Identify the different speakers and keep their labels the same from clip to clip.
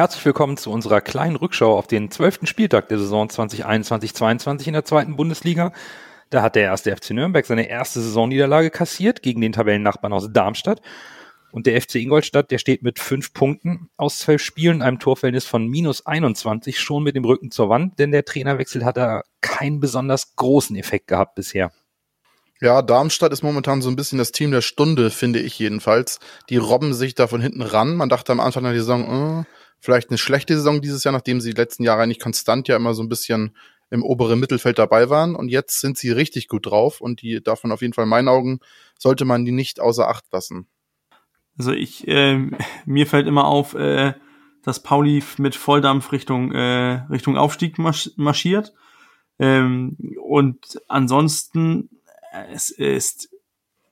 Speaker 1: Herzlich willkommen zu unserer kleinen Rückschau auf den zwölften Spieltag der Saison 2021-22 in der zweiten Bundesliga. Da hat der erste FC Nürnberg seine erste Saisonniederlage kassiert gegen den Tabellennachbarn aus Darmstadt. Und der FC Ingolstadt, der steht mit fünf Punkten aus zwölf Spielen, einem Torverhältnis von minus 21 schon mit dem Rücken zur Wand, denn der Trainerwechsel hat da keinen besonders großen Effekt gehabt bisher.
Speaker 2: Ja, Darmstadt ist momentan so ein bisschen das Team der Stunde, finde ich jedenfalls. Die robben sich da von hinten ran. Man dachte am Anfang der Saison, äh, vielleicht eine schlechte Saison dieses Jahr, nachdem sie die letzten Jahre eigentlich konstant ja immer so ein bisschen im oberen Mittelfeld dabei waren. Und jetzt sind sie richtig gut drauf und die davon auf jeden Fall in meinen Augen sollte man die nicht außer Acht lassen.
Speaker 3: Also ich, äh, mir fällt immer auf, äh, dass Pauli mit Volldampf Richtung, äh, Richtung Aufstieg marschiert. Ähm, und ansonsten, es ist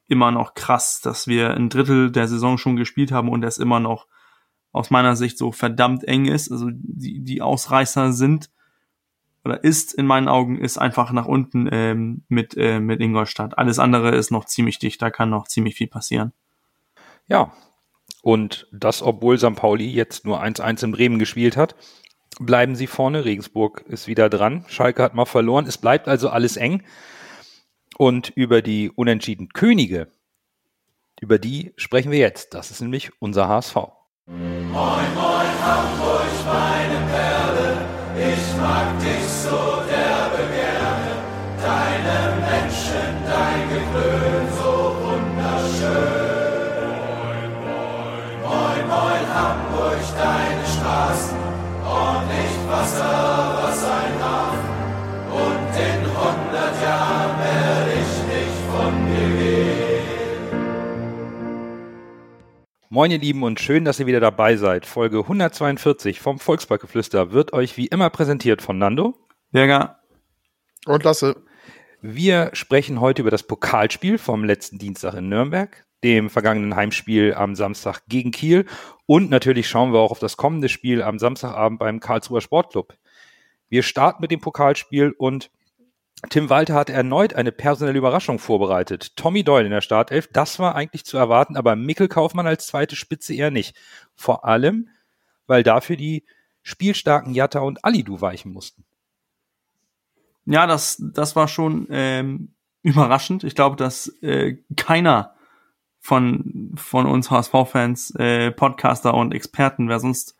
Speaker 3: immer noch krass, dass wir ein Drittel der Saison schon gespielt haben und es immer noch aus meiner Sicht so verdammt eng ist. Also die, die Ausreißer sind oder ist in meinen Augen ist einfach nach unten ähm, mit, äh, mit Ingolstadt. Alles andere ist noch ziemlich dicht, da kann noch ziemlich viel passieren.
Speaker 1: Ja, und das, obwohl St. Pauli jetzt nur 1-1 in Bremen gespielt hat, bleiben sie vorne. Regensburg ist wieder dran. Schalke hat mal verloren. Es bleibt also alles eng. Und über die unentschieden Könige, über die sprechen wir jetzt. Das ist nämlich unser HSV. Moin, moin, Hamburg, meine Perle, ich mag dich so derbe gerne. Deine Menschen, dein Geklön, so wunderschön. Moin, moin, moin, moin, Hamburg, deine Straßen, ordentlich Wasser, was ein Moin ihr Lieben und schön, dass ihr wieder dabei seid. Folge 142 vom Volksparkgeflüster wird euch wie immer präsentiert von Nando.
Speaker 3: Berger.
Speaker 2: Und Lasse.
Speaker 1: Wir sprechen heute über das Pokalspiel vom letzten Dienstag in Nürnberg, dem vergangenen Heimspiel am Samstag gegen Kiel und natürlich schauen wir auch auf das kommende Spiel am Samstagabend beim Karlsruher Sportclub. Wir starten mit dem Pokalspiel und Tim Walter hat erneut eine personelle Überraschung vorbereitet. Tommy Doyle in der Startelf, das war eigentlich zu erwarten, aber Mikkel Kaufmann als zweite Spitze eher nicht. Vor allem, weil dafür die spielstarken Jatta und Alidu weichen mussten.
Speaker 3: Ja, das, das war schon ähm, überraschend. Ich glaube, dass äh, keiner von, von uns HSV-Fans, äh, Podcaster und Experten, wer sonst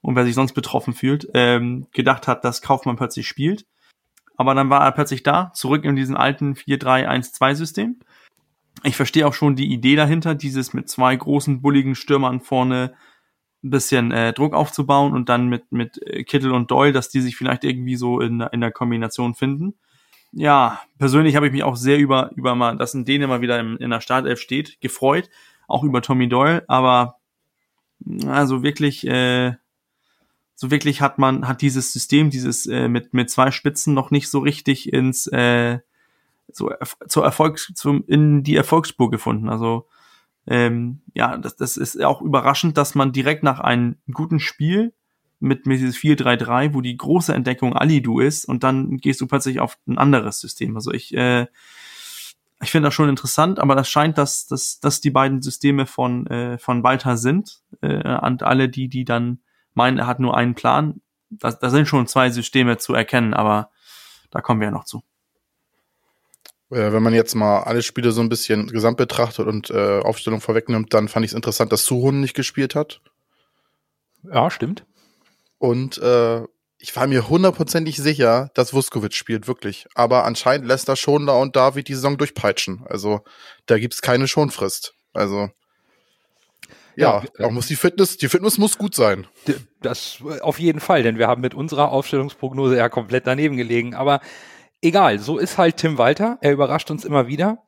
Speaker 3: und wer sich sonst betroffen fühlt, ähm, gedacht hat, dass Kaufmann plötzlich spielt aber dann war er plötzlich da, zurück in diesen alten 4-3-1-2-System. Ich verstehe auch schon die Idee dahinter, dieses mit zwei großen, bulligen Stürmern vorne ein bisschen äh, Druck aufzubauen und dann mit, mit äh, Kittel und Doyle, dass die sich vielleicht irgendwie so in, in der Kombination finden. Ja, persönlich habe ich mich auch sehr über, über mal, dass ein Däne mal wieder in, in der Startelf steht, gefreut. Auch über Tommy Doyle, aber also wirklich, äh, so wirklich hat man, hat dieses System, dieses äh, mit, mit zwei Spitzen noch nicht so richtig ins äh, so zur Erfolgs, zum, in die Erfolgsspur gefunden. Also ähm, ja, das, das ist auch überraschend, dass man direkt nach einem guten Spiel mit, mit dieses 4-3-3, wo die große Entdeckung Alidu ist, und dann gehst du plötzlich auf ein anderes System. Also ich, äh, ich finde das schon interessant, aber das scheint, dass, dass, dass die beiden Systeme von, äh, von Walter sind. Äh, und alle die, die dann meinen, er hat nur einen Plan. Da, da sind schon zwei Systeme zu erkennen, aber da kommen wir ja noch zu.
Speaker 2: Wenn man jetzt mal alle Spiele so ein bisschen gesamt betrachtet und äh, Aufstellung vorwegnimmt, dann fand ich es interessant, dass Suhun nicht gespielt hat.
Speaker 1: Ja, stimmt.
Speaker 2: Und äh, ich war mir hundertprozentig sicher, dass Vuskovic spielt, wirklich. Aber anscheinend lässt er schon da und da wie die Saison durchpeitschen. Also da gibt's keine Schonfrist. Also ja, ja auch muss die Fitness, die Fitness muss gut sein.
Speaker 1: Das auf jeden Fall, denn wir haben mit unserer Aufstellungsprognose ja komplett daneben gelegen. Aber egal, so ist halt Tim Walter. Er überrascht uns immer wieder.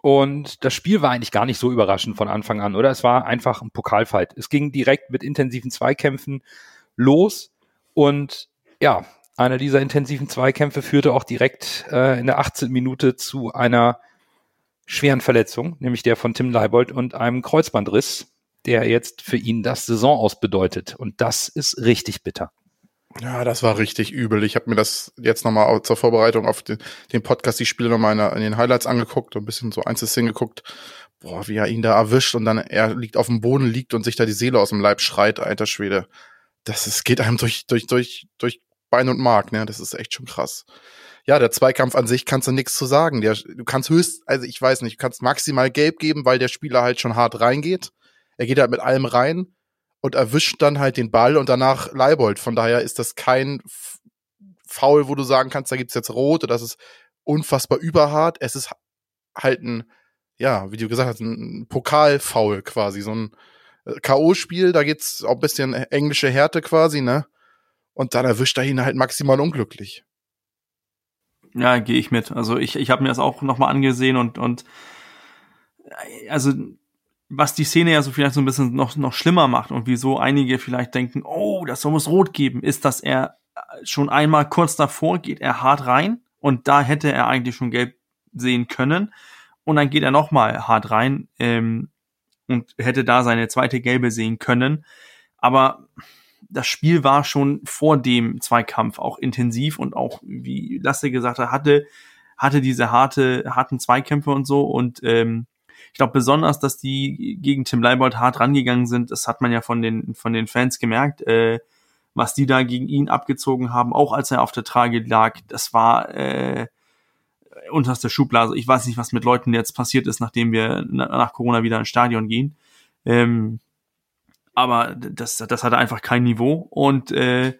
Speaker 1: Und das Spiel war eigentlich gar nicht so überraschend von Anfang an, oder? Es war einfach ein Pokalfight. Es ging direkt mit intensiven Zweikämpfen los. Und ja, einer dieser intensiven Zweikämpfe führte auch direkt äh, in der 18. Minute zu einer schweren Verletzung, nämlich der von Tim Leibold und einem Kreuzbandriss der jetzt für ihn das Saison aus bedeutet. Und das ist richtig bitter.
Speaker 2: Ja, das war richtig übel. Ich habe mir das jetzt nochmal zur Vorbereitung auf den, den Podcast, die Spiele nochmal in, in den Highlights angeguckt und ein bisschen so Einzelszenen geguckt. Boah, wie er ihn da erwischt und dann er liegt auf dem Boden, liegt und sich da die Seele aus dem Leib schreit, alter Schwede. das ist, geht einem durch, durch, durch, durch Bein und Mark, ne? Das ist echt schon krass. Ja, der Zweikampf an sich kannst du nichts zu sagen. Der, du kannst höchst, also ich weiß nicht, du kannst maximal gelb geben, weil der Spieler halt schon hart reingeht. Er geht halt mit allem rein und erwischt dann halt den Ball und danach Leibold. Von daher ist das kein Foul, wo du sagen kannst, da gibt's jetzt rot oder das ist unfassbar überhart. Es ist halt ein, ja, wie du gesagt hast, ein Pokalfoul quasi, so ein äh, K.O.-Spiel, da geht's auch ein bisschen englische Härte quasi, ne? Und dann erwischt er ihn halt maximal unglücklich.
Speaker 3: Ja, gehe ich mit. Also ich, ich habe mir das auch nochmal angesehen und, und also was die Szene ja so vielleicht so ein bisschen noch, noch schlimmer macht und wieso einige vielleicht denken, oh, das soll muss rot geben, ist, dass er schon einmal kurz davor geht er hart rein und da hätte er eigentlich schon gelb sehen können und dann geht er nochmal hart rein ähm, und hätte da seine zweite gelbe sehen können. Aber das Spiel war schon vor dem Zweikampf auch intensiv und auch, wie Lasse gesagt hat, hatte, hatte diese harte, harten Zweikämpfe und so. Und ähm, ich glaube besonders, dass die gegen Tim Leibold hart rangegangen sind, das hat man ja von den, von den Fans gemerkt, äh, was die da gegen ihn abgezogen haben, auch als er auf der Trage lag, das war äh, unterste Schublade. Ich weiß nicht, was mit Leuten jetzt passiert ist, nachdem wir nach Corona wieder ins Stadion gehen. Ähm, aber das, das hatte einfach kein Niveau. Und äh,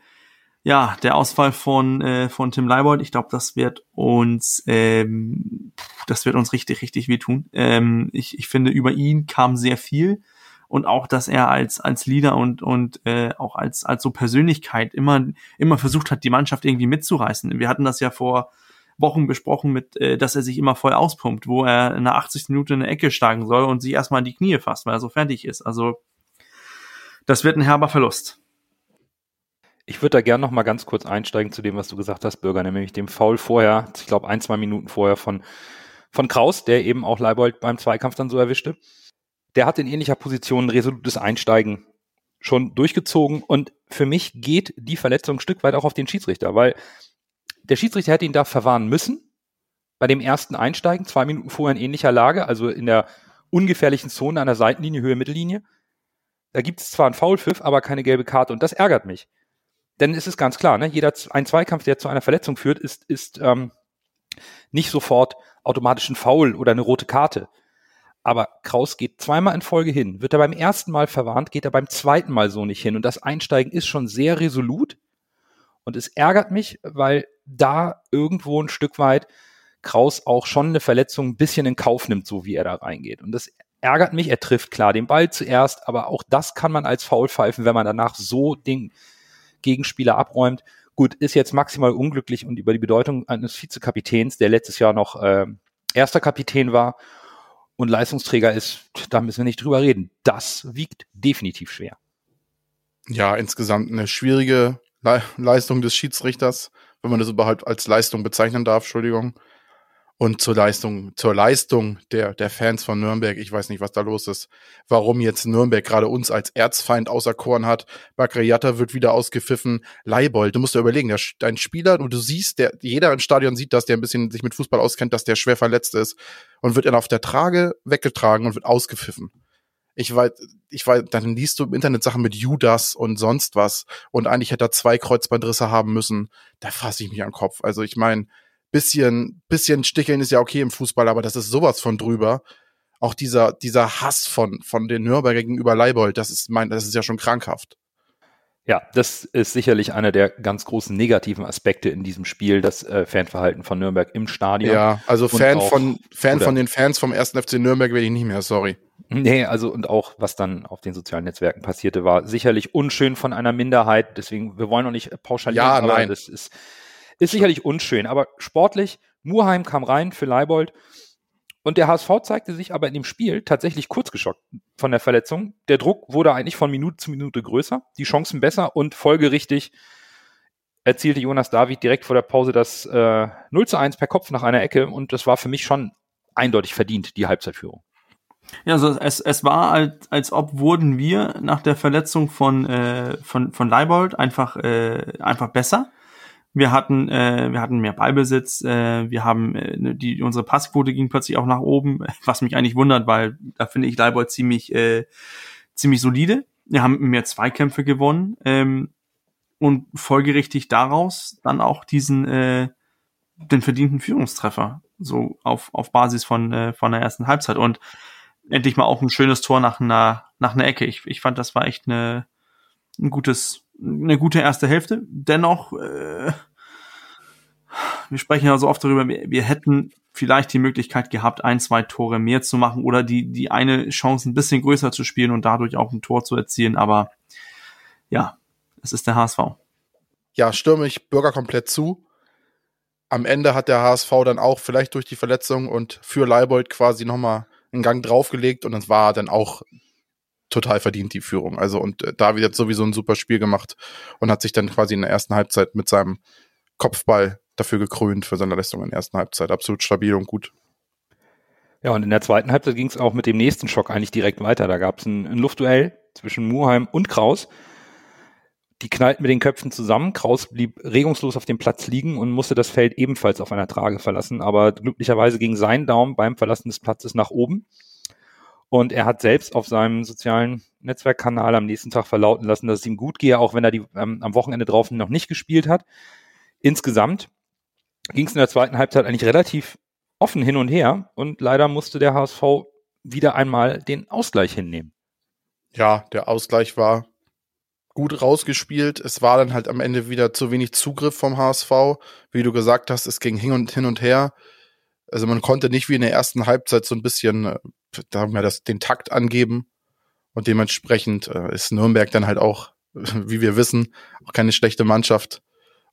Speaker 3: ja, der Ausfall von, äh, von Tim Leibold, ich glaube, das wird uns, ähm, das wird uns richtig, richtig wehtun. Ähm, ich, ich finde, über ihn kam sehr viel und auch, dass er als als Leader und und äh, auch als als so Persönlichkeit immer immer versucht hat, die Mannschaft irgendwie mitzureißen. Wir hatten das ja vor Wochen besprochen mit, äh, dass er sich immer voll auspumpt, wo er in der 80. Minute in eine Ecke steigen soll und sich erstmal in die Knie fasst, weil er so fertig ist. Also das wird ein herber Verlust.
Speaker 1: Ich würde da gerne noch mal ganz kurz einsteigen zu dem, was du gesagt hast, Bürger, nämlich dem Foul vorher, ich glaube ein, zwei Minuten vorher von, von Kraus, der eben auch Leibold beim Zweikampf dann so erwischte. Der hat in ähnlicher Position ein resolutes Einsteigen schon durchgezogen und für mich geht die Verletzung ein Stück weit auch auf den Schiedsrichter, weil der Schiedsrichter hätte ihn da verwarnen müssen. Bei dem ersten Einsteigen, zwei Minuten vorher in ähnlicher Lage, also in der ungefährlichen Zone an der Seitenlinie, Höhe, Mittellinie. Da gibt es zwar einen Foulpfiff, aber keine gelbe Karte und das ärgert mich. Denn es ist ganz klar, ne, jeder ein Zweikampf, der zu einer Verletzung führt, ist, ist ähm, nicht sofort automatisch ein Foul oder eine rote Karte. Aber Kraus geht zweimal in Folge hin. Wird er beim ersten Mal verwarnt, geht er beim zweiten Mal so nicht hin. Und das Einsteigen ist schon sehr resolut. Und es ärgert mich, weil da irgendwo ein Stück weit Kraus auch schon eine Verletzung ein bisschen in Kauf nimmt, so wie er da reingeht. Und das ärgert mich. Er trifft klar den Ball zuerst, aber auch das kann man als Foul pfeifen, wenn man danach so den Gegenspieler abräumt. Gut, ist jetzt maximal unglücklich und über die Bedeutung eines Vizekapitäns, der letztes Jahr noch äh, erster Kapitän war und Leistungsträger ist, da müssen wir nicht drüber reden. Das wiegt definitiv schwer.
Speaker 2: Ja, insgesamt eine schwierige Le Leistung des Schiedsrichters, wenn man das überhaupt als Leistung bezeichnen darf, Entschuldigung. Und zur Leistung, zur Leistung der, der Fans von Nürnberg, ich weiß nicht, was da los ist, warum jetzt Nürnberg gerade uns als Erzfeind auserkoren hat. Bakriata wird wieder ausgepfiffen. Leibold, du musst dir überlegen, der, dein Spieler, und du siehst, der, jeder im Stadion sieht das, der ein bisschen sich mit Fußball auskennt, dass der schwer verletzt ist und wird dann auf der Trage weggetragen und wird ausgepfiffen ich weiß, ich weiß, dann liest du im Internet Sachen mit Judas und sonst was und eigentlich hätte er zwei Kreuzbandrisse haben müssen. Da fasse ich mich den Kopf. Also ich meine, bisschen, bisschen sticheln ist ja okay im Fußball, aber das ist sowas von drüber. Auch dieser, dieser Hass von, von den Nürnberger gegenüber Leibold, das ist mein, das ist ja schon krankhaft.
Speaker 1: Ja, das ist sicherlich einer der ganz großen negativen Aspekte in diesem Spiel, das äh, Fanverhalten von Nürnberg im Stadion.
Speaker 2: Ja, also Fan von Fan von den Fans vom ersten FC Nürnberg werde ich nicht mehr, sorry.
Speaker 1: Nee, also und auch was dann auf den sozialen Netzwerken passierte, war sicherlich unschön von einer Minderheit. Deswegen, wir wollen noch nicht pauschalieren,
Speaker 2: ja, nein.
Speaker 1: das ist, ist sicherlich unschön. Aber sportlich, Murheim kam rein für Leibold und der HSV zeigte sich aber in dem Spiel tatsächlich kurzgeschockt von der Verletzung. Der Druck wurde eigentlich von Minute zu Minute größer, die Chancen besser und folgerichtig erzielte Jonas David direkt vor der Pause das äh, 0 zu 1 per Kopf nach einer Ecke und das war für mich schon eindeutig verdient, die Halbzeitführung.
Speaker 3: Ja, also es, es war, als, als ob wurden wir nach der Verletzung von, äh, von, von Leibold einfach, äh, einfach besser. Wir hatten, äh, wir hatten mehr Ballbesitz, äh, wir haben äh, ne, die unsere Passquote ging plötzlich auch nach oben, was mich eigentlich wundert, weil da finde ich Leibold ziemlich äh, ziemlich solide. wir haben mehr Zweikämpfe gewonnen ähm, und folgerichtig daraus dann auch diesen äh, den verdienten Führungstreffer so auf auf Basis von äh, von der ersten Halbzeit und endlich mal auch ein schönes Tor nach einer nach einer Ecke. Ich, ich fand, das war echt eine ein gutes eine gute erste Hälfte. Dennoch äh, wir sprechen ja so oft darüber, wir, wir hätten vielleicht die Möglichkeit gehabt, ein, zwei Tore mehr zu machen oder die, die eine Chance ein bisschen größer zu spielen und dadurch auch ein Tor zu erzielen. Aber ja, es ist der HSV.
Speaker 2: Ja, stürme ich Bürger komplett zu. Am Ende hat der HSV dann auch vielleicht durch die Verletzung und für Leibold quasi nochmal einen Gang draufgelegt und es war dann auch total verdient, die Führung. Also und äh, David hat sowieso ein super Spiel gemacht und hat sich dann quasi in der ersten Halbzeit mit seinem Kopfball dafür gekrönt für seine Leistung in der ersten Halbzeit. Absolut stabil und gut.
Speaker 1: Ja, und in der zweiten Halbzeit ging es auch mit dem nächsten Schock eigentlich direkt weiter. Da gab es ein, ein, Luftduell zwischen Muheim und Kraus. Die knallten mit den Köpfen zusammen. Kraus blieb regungslos auf dem Platz liegen und musste das Feld ebenfalls auf einer Trage verlassen. Aber glücklicherweise ging sein Daumen beim Verlassen des Platzes nach oben. Und er hat selbst auf seinem sozialen Netzwerkkanal am nächsten Tag verlauten lassen, dass es ihm gut gehe, auch wenn er die ähm, am Wochenende drauf noch nicht gespielt hat. Insgesamt ging es in der zweiten Halbzeit eigentlich relativ offen hin und her und leider musste der HSV wieder einmal den Ausgleich hinnehmen.
Speaker 2: Ja, der Ausgleich war gut rausgespielt. Es war dann halt am Ende wieder zu wenig Zugriff vom HSV. Wie du gesagt hast, es ging hin und hin und her. Also man konnte nicht wie in der ersten Halbzeit so ein bisschen, da haben wir das, den Takt angeben. Und dementsprechend äh, ist Nürnberg dann halt auch, wie wir wissen, auch keine schlechte Mannschaft.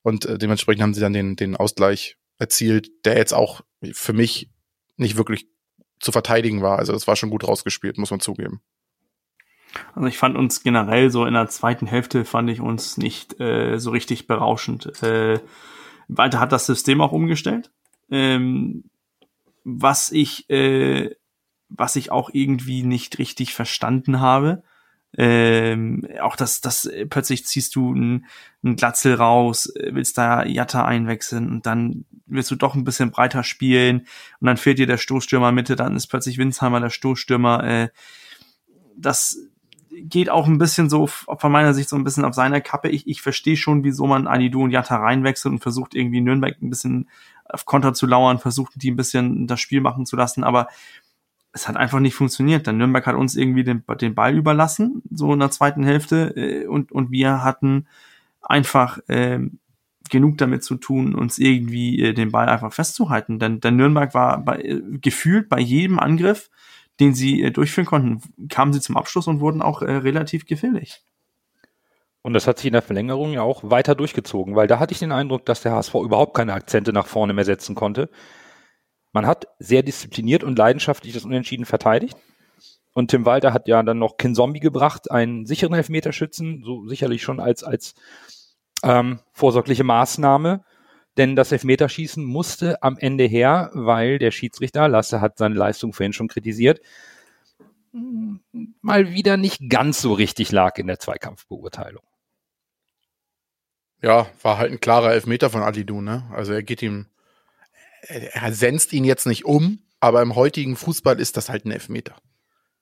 Speaker 2: Und äh, dementsprechend haben sie dann den, den Ausgleich erzielt, der jetzt auch für mich nicht wirklich zu verteidigen war. Also es war schon gut rausgespielt, muss man zugeben.
Speaker 3: Also ich fand uns generell so in der zweiten Hälfte fand ich uns nicht äh, so richtig berauschend. Äh, Walter hat das System auch umgestellt. Ähm, was ich äh, was ich auch irgendwie nicht richtig verstanden habe. Ähm, auch das, das äh, plötzlich ziehst du einen, Glatzel raus, äh, willst da Jatta einwechseln und dann willst du doch ein bisschen breiter spielen und dann fehlt dir der Stoßstürmer Mitte, dann ist plötzlich Winsheimer der Stoßstürmer. Äh, das geht auch ein bisschen so von meiner Sicht so ein bisschen auf seiner Kappe. Ich, ich verstehe schon, wieso man Alidu und Jatta reinwechselt und versucht irgendwie Nürnberg ein bisschen auf Konter zu lauern, versucht die ein bisschen das Spiel machen zu lassen, aber es hat einfach nicht funktioniert. Dann Nürnberg hat uns irgendwie den, den Ball überlassen, so in der zweiten Hälfte, äh, und, und wir hatten einfach äh, genug damit zu tun, uns irgendwie äh, den Ball einfach festzuhalten. Denn, denn Nürnberg war bei, äh, gefühlt bei jedem Angriff, den sie äh, durchführen konnten, kamen sie zum Abschluss und wurden auch äh, relativ gefährlich.
Speaker 1: Und das hat sich in der Verlängerung ja auch weiter durchgezogen, weil da hatte ich den Eindruck, dass der HSV überhaupt keine Akzente nach vorne mehr setzen konnte. Man hat sehr diszipliniert und leidenschaftlich das Unentschieden verteidigt. Und Tim Walter hat ja dann noch Kin Zombie gebracht, einen sicheren Elfmeterschützen, so sicherlich schon als, als ähm, vorsorgliche Maßnahme. Denn das Elfmeterschießen musste am Ende her, weil der Schiedsrichter, Lasse hat seine Leistung vorhin schon kritisiert, mal wieder nicht ganz so richtig lag in der Zweikampfbeurteilung.
Speaker 2: Ja, war halt ein klarer Elfmeter von Alidu, ne? Also er geht ihm er senzt ihn jetzt nicht um, aber im heutigen Fußball ist das halt ein Elfmeter.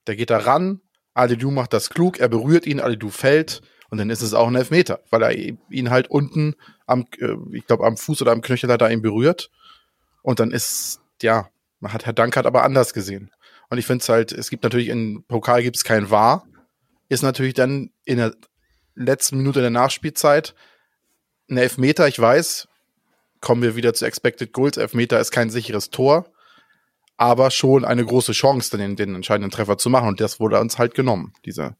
Speaker 2: Der geht da ran, Alidu macht das klug, er berührt ihn, Alidu fällt und dann ist es auch ein Elfmeter, weil er ihn halt unten am, äh, ich glaube am Fuß oder am Knöchel hat er ihn berührt und dann ist, ja, hat Herr Dankert aber anders gesehen. Und ich finde es halt, es gibt natürlich in Pokal gibt es kein Wahr, ist natürlich dann in der letzten Minute der Nachspielzeit ein Elfmeter, ich weiß, kommen wir wieder zu Expected Goals. Elfmeter ist kein sicheres Tor, aber schon eine große Chance, den, den entscheidenden Treffer zu machen. Und das wurde uns halt genommen, diese,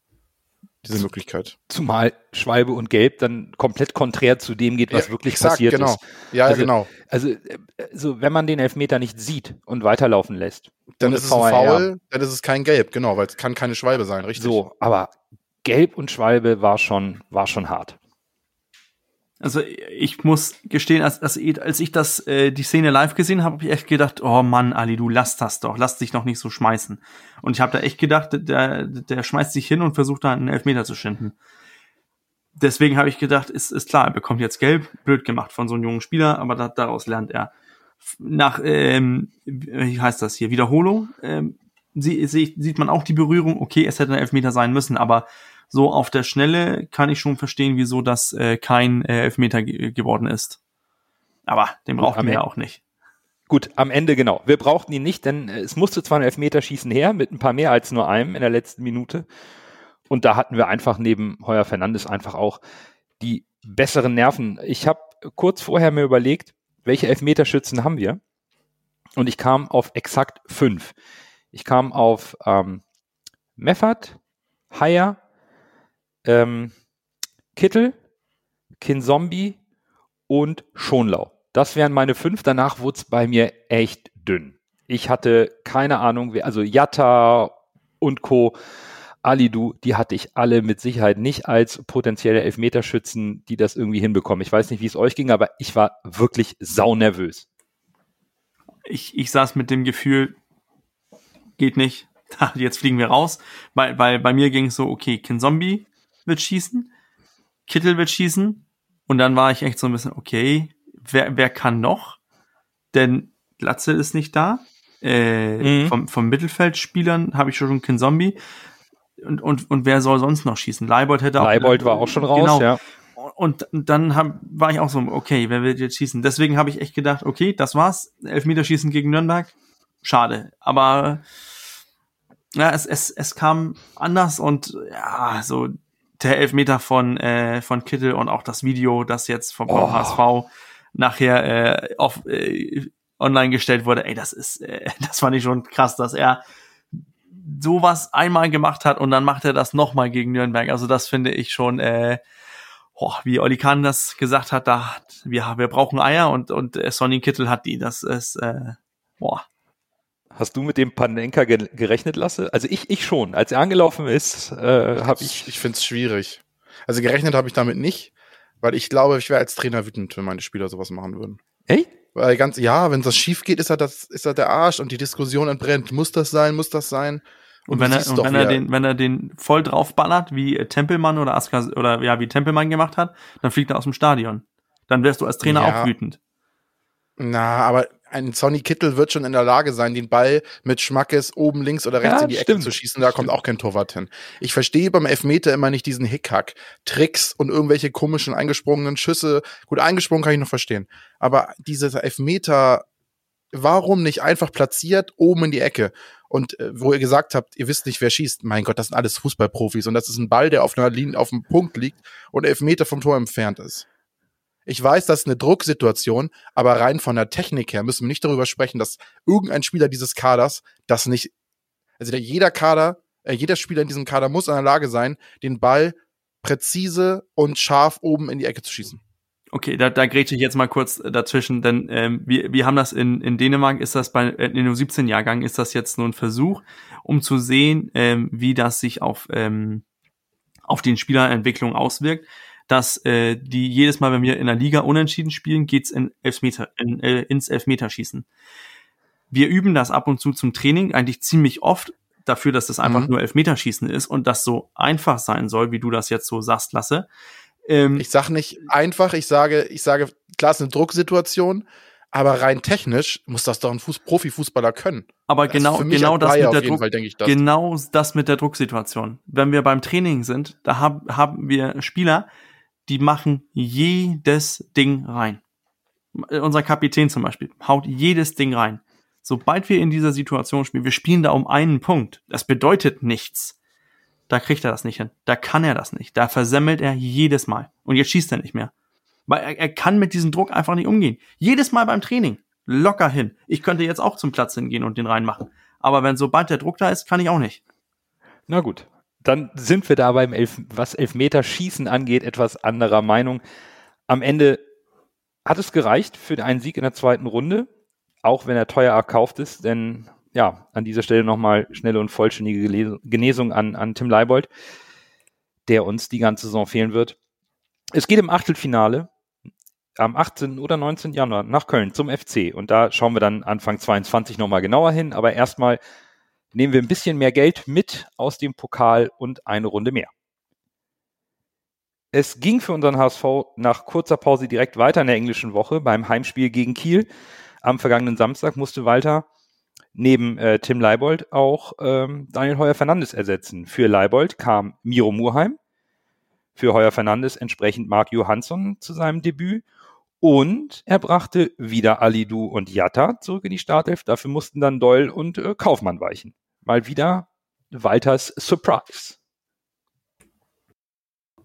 Speaker 2: diese Möglichkeit.
Speaker 1: Zumal Schwalbe und Gelb dann komplett konträr zu dem geht, was ja, wirklich exakt, passiert
Speaker 2: genau.
Speaker 1: ist.
Speaker 2: Ja,
Speaker 1: also,
Speaker 2: genau.
Speaker 1: Also, also, wenn man den Elfmeter nicht sieht und weiterlaufen lässt,
Speaker 2: dann ist es ein Foul, dann ist es kein Gelb, genau, weil es kann keine Schwalbe sein, richtig?
Speaker 1: So, aber Gelb und Schwalbe war schon, war schon hart.
Speaker 3: Also ich muss gestehen, als, als, als ich das äh, die Szene live gesehen habe, habe ich echt gedacht, oh Mann, Ali, du lass das doch, lass dich noch nicht so schmeißen. Und ich habe da echt gedacht, der, der schmeißt sich hin und versucht da einen Elfmeter zu schinden. Deswegen habe ich gedacht, ist, ist klar, er bekommt jetzt gelb, blöd gemacht von so einem jungen Spieler, aber da, daraus lernt er. Nach, ähm, wie heißt das hier, Wiederholung, ähm, sie, sie, sieht man auch die Berührung, okay, es hätte ein Elfmeter sein müssen, aber so auf der Schnelle kann ich schon verstehen, wieso das äh, kein äh, Elfmeter ge geworden ist. Aber den brauchten wir ja auch nicht.
Speaker 1: Gut, am Ende genau. Wir brauchten ihn nicht, denn es musste zwar ein Elfmeterschießen her, mit ein paar mehr als nur einem in der letzten Minute. Und da hatten wir einfach neben Heuer Fernandes einfach auch die besseren Nerven. Ich habe kurz vorher mir überlegt, welche Elfmeterschützen haben wir? Und ich kam auf exakt fünf. Ich kam auf ähm, Meffert, Haier, ähm, Kittel, Kinzombie und Schonlau. Das wären meine fünf. Danach wurde es bei mir echt dünn. Ich hatte keine Ahnung, wer, also Jatta und Co. Alidu, die hatte ich alle mit Sicherheit nicht als potenzielle Elfmeterschützen, die das irgendwie hinbekommen. Ich weiß nicht, wie es euch ging, aber ich war wirklich saunervös.
Speaker 3: Ich, ich saß mit dem Gefühl, geht nicht, jetzt fliegen wir raus, weil, weil bei mir ging es so, okay, Kinzombie wird schießen, Kittel wird schießen und dann war ich echt so ein bisschen, okay, wer, wer kann noch? Denn Glatze ist nicht da. Äh, mhm. vom, vom Mittelfeldspielern habe ich schon Kinzombie. Und, und, und wer soll sonst noch schießen? Leibold hätte
Speaker 1: auch. Leibold war auch schon raus, genau. ja.
Speaker 3: Und dann hab, war ich auch so, okay, wer wird jetzt schießen? Deswegen habe ich echt gedacht, okay, das war's. Elfmeterschießen gegen Nürnberg. Schade. Aber ja, es, es, es kam anders und ja, so der Elfmeter von, äh, von Kittel und auch das Video, das jetzt vom oh. HSV nachher äh, auf, äh, online gestellt wurde, ey, das ist, äh, das fand ich schon krass, dass er sowas einmal gemacht hat und dann macht er das nochmal gegen Nürnberg. Also das finde ich schon, äh, oh, wie Oli Kahn das gesagt hat, da wir, wir brauchen Eier und, und äh, Sonny Kittel hat die. Das ist, äh, boah.
Speaker 1: Hast du mit dem Panenka ge gerechnet, Lasse? Also ich, ich schon. Als er angelaufen ist, äh, habe ich.
Speaker 2: Ich finde es schwierig. Also gerechnet habe ich damit nicht, weil ich glaube, ich wäre als Trainer wütend, wenn meine Spieler sowas machen würden.
Speaker 1: Hey?
Speaker 2: Weil ganz, ja, wenn das schief geht, ist er das, ist er der Arsch und die Diskussion entbrennt. Muss das sein? Muss das sein?
Speaker 3: Und, und wenn er, und wenn er den, wenn er den voll draufballert, wie Tempelmann oder Aska, oder ja, wie Tempelmann gemacht hat, dann fliegt er aus dem Stadion. Dann wärst du als Trainer ja. auch wütend.
Speaker 2: Na, aber ein Sonny Kittel wird schon in der Lage sein, den Ball mit Schmackes oben links oder rechts ja, in die stimmt. Ecke zu schießen. Da stimmt. kommt auch kein Torwart hin. Ich verstehe beim Elfmeter immer nicht diesen Hickhack. Tricks und irgendwelche komischen eingesprungenen Schüsse. Gut, eingesprungen kann ich noch verstehen. Aber diese Elfmeter, warum nicht einfach platziert oben in die Ecke? Und äh, wo ihr gesagt habt, ihr wisst nicht, wer schießt. Mein Gott, das sind alles Fußballprofis. Und das ist ein Ball, der auf einer Linie, auf einem Punkt liegt und Elfmeter vom Tor entfernt ist. Ich weiß, das ist eine Drucksituation, aber rein von der Technik her müssen wir nicht darüber sprechen, dass irgendein Spieler dieses Kaders das nicht, also jeder Kader, äh, jeder Spieler in diesem Kader muss in der Lage sein, den Ball präzise und scharf oben in die Ecke zu schießen.
Speaker 3: Okay, da, da grätsche ich jetzt mal kurz dazwischen, denn ähm, wir, wir haben das in, in Dänemark, ist das bei in den U17-Jahrgang, ist das jetzt nur ein Versuch, um zu sehen, ähm, wie das sich auf, ähm, auf den Spielerentwicklung auswirkt dass äh, die jedes Mal, wenn wir in der Liga unentschieden spielen, geht's in Elfmeter, in, äh, ins Elfmeterschießen. Wir üben das ab und zu zum Training, eigentlich ziemlich oft, dafür, dass das einfach mhm. nur Elfmeterschießen ist und das so einfach sein soll, wie du das jetzt so sagst, Lasse.
Speaker 2: Ähm, ich sage nicht einfach, ich sage, ich sage, klar ist eine Drucksituation, aber rein technisch muss das doch ein Fuß Profifußballer können.
Speaker 3: Aber genau, genau das mit der Druck, Fall, das. genau das mit der Drucksituation. Wenn wir beim Training sind, da hab, haben wir Spieler, die machen jedes Ding rein. Unser Kapitän zum Beispiel haut jedes Ding rein. Sobald wir in dieser Situation spielen, wir spielen da um einen Punkt. Das bedeutet nichts. Da kriegt er das nicht hin. Da kann er das nicht. Da versemmelt er jedes Mal. Und jetzt schießt er nicht mehr. Weil er, er kann mit diesem Druck einfach nicht umgehen. Jedes Mal beim Training. Locker hin. Ich könnte jetzt auch zum Platz hingehen und den reinmachen. Aber wenn sobald der Druck da ist, kann ich auch nicht.
Speaker 1: Na gut dann sind wir da beim Elf, was Elfmeterschießen angeht, etwas anderer Meinung. Am Ende hat es gereicht für einen Sieg in der zweiten Runde, auch wenn er teuer erkauft ist, denn ja, an dieser Stelle nochmal schnelle und vollständige Genesung an, an Tim Leibold, der uns die ganze Saison fehlen wird. Es geht im Achtelfinale am 18. oder 19. Januar nach Köln zum FC und da schauen wir dann Anfang 22 nochmal genauer hin, aber erstmal nehmen wir ein bisschen mehr Geld mit aus dem Pokal und eine Runde mehr. Es ging für unseren HSV nach kurzer Pause direkt weiter in der englischen Woche beim Heimspiel gegen Kiel. Am vergangenen Samstag musste Walter neben äh, Tim Leibold auch ähm, Daniel Heuer Fernandes ersetzen. Für Leibold kam Miro Murheim, für Heuer Fernandes entsprechend Marc Johansson zu seinem Debüt und er brachte wieder Alidu und Jatta zurück in die Startelf. Dafür mussten dann Doyle und äh, Kaufmann weichen. Mal wieder Walters Surprise.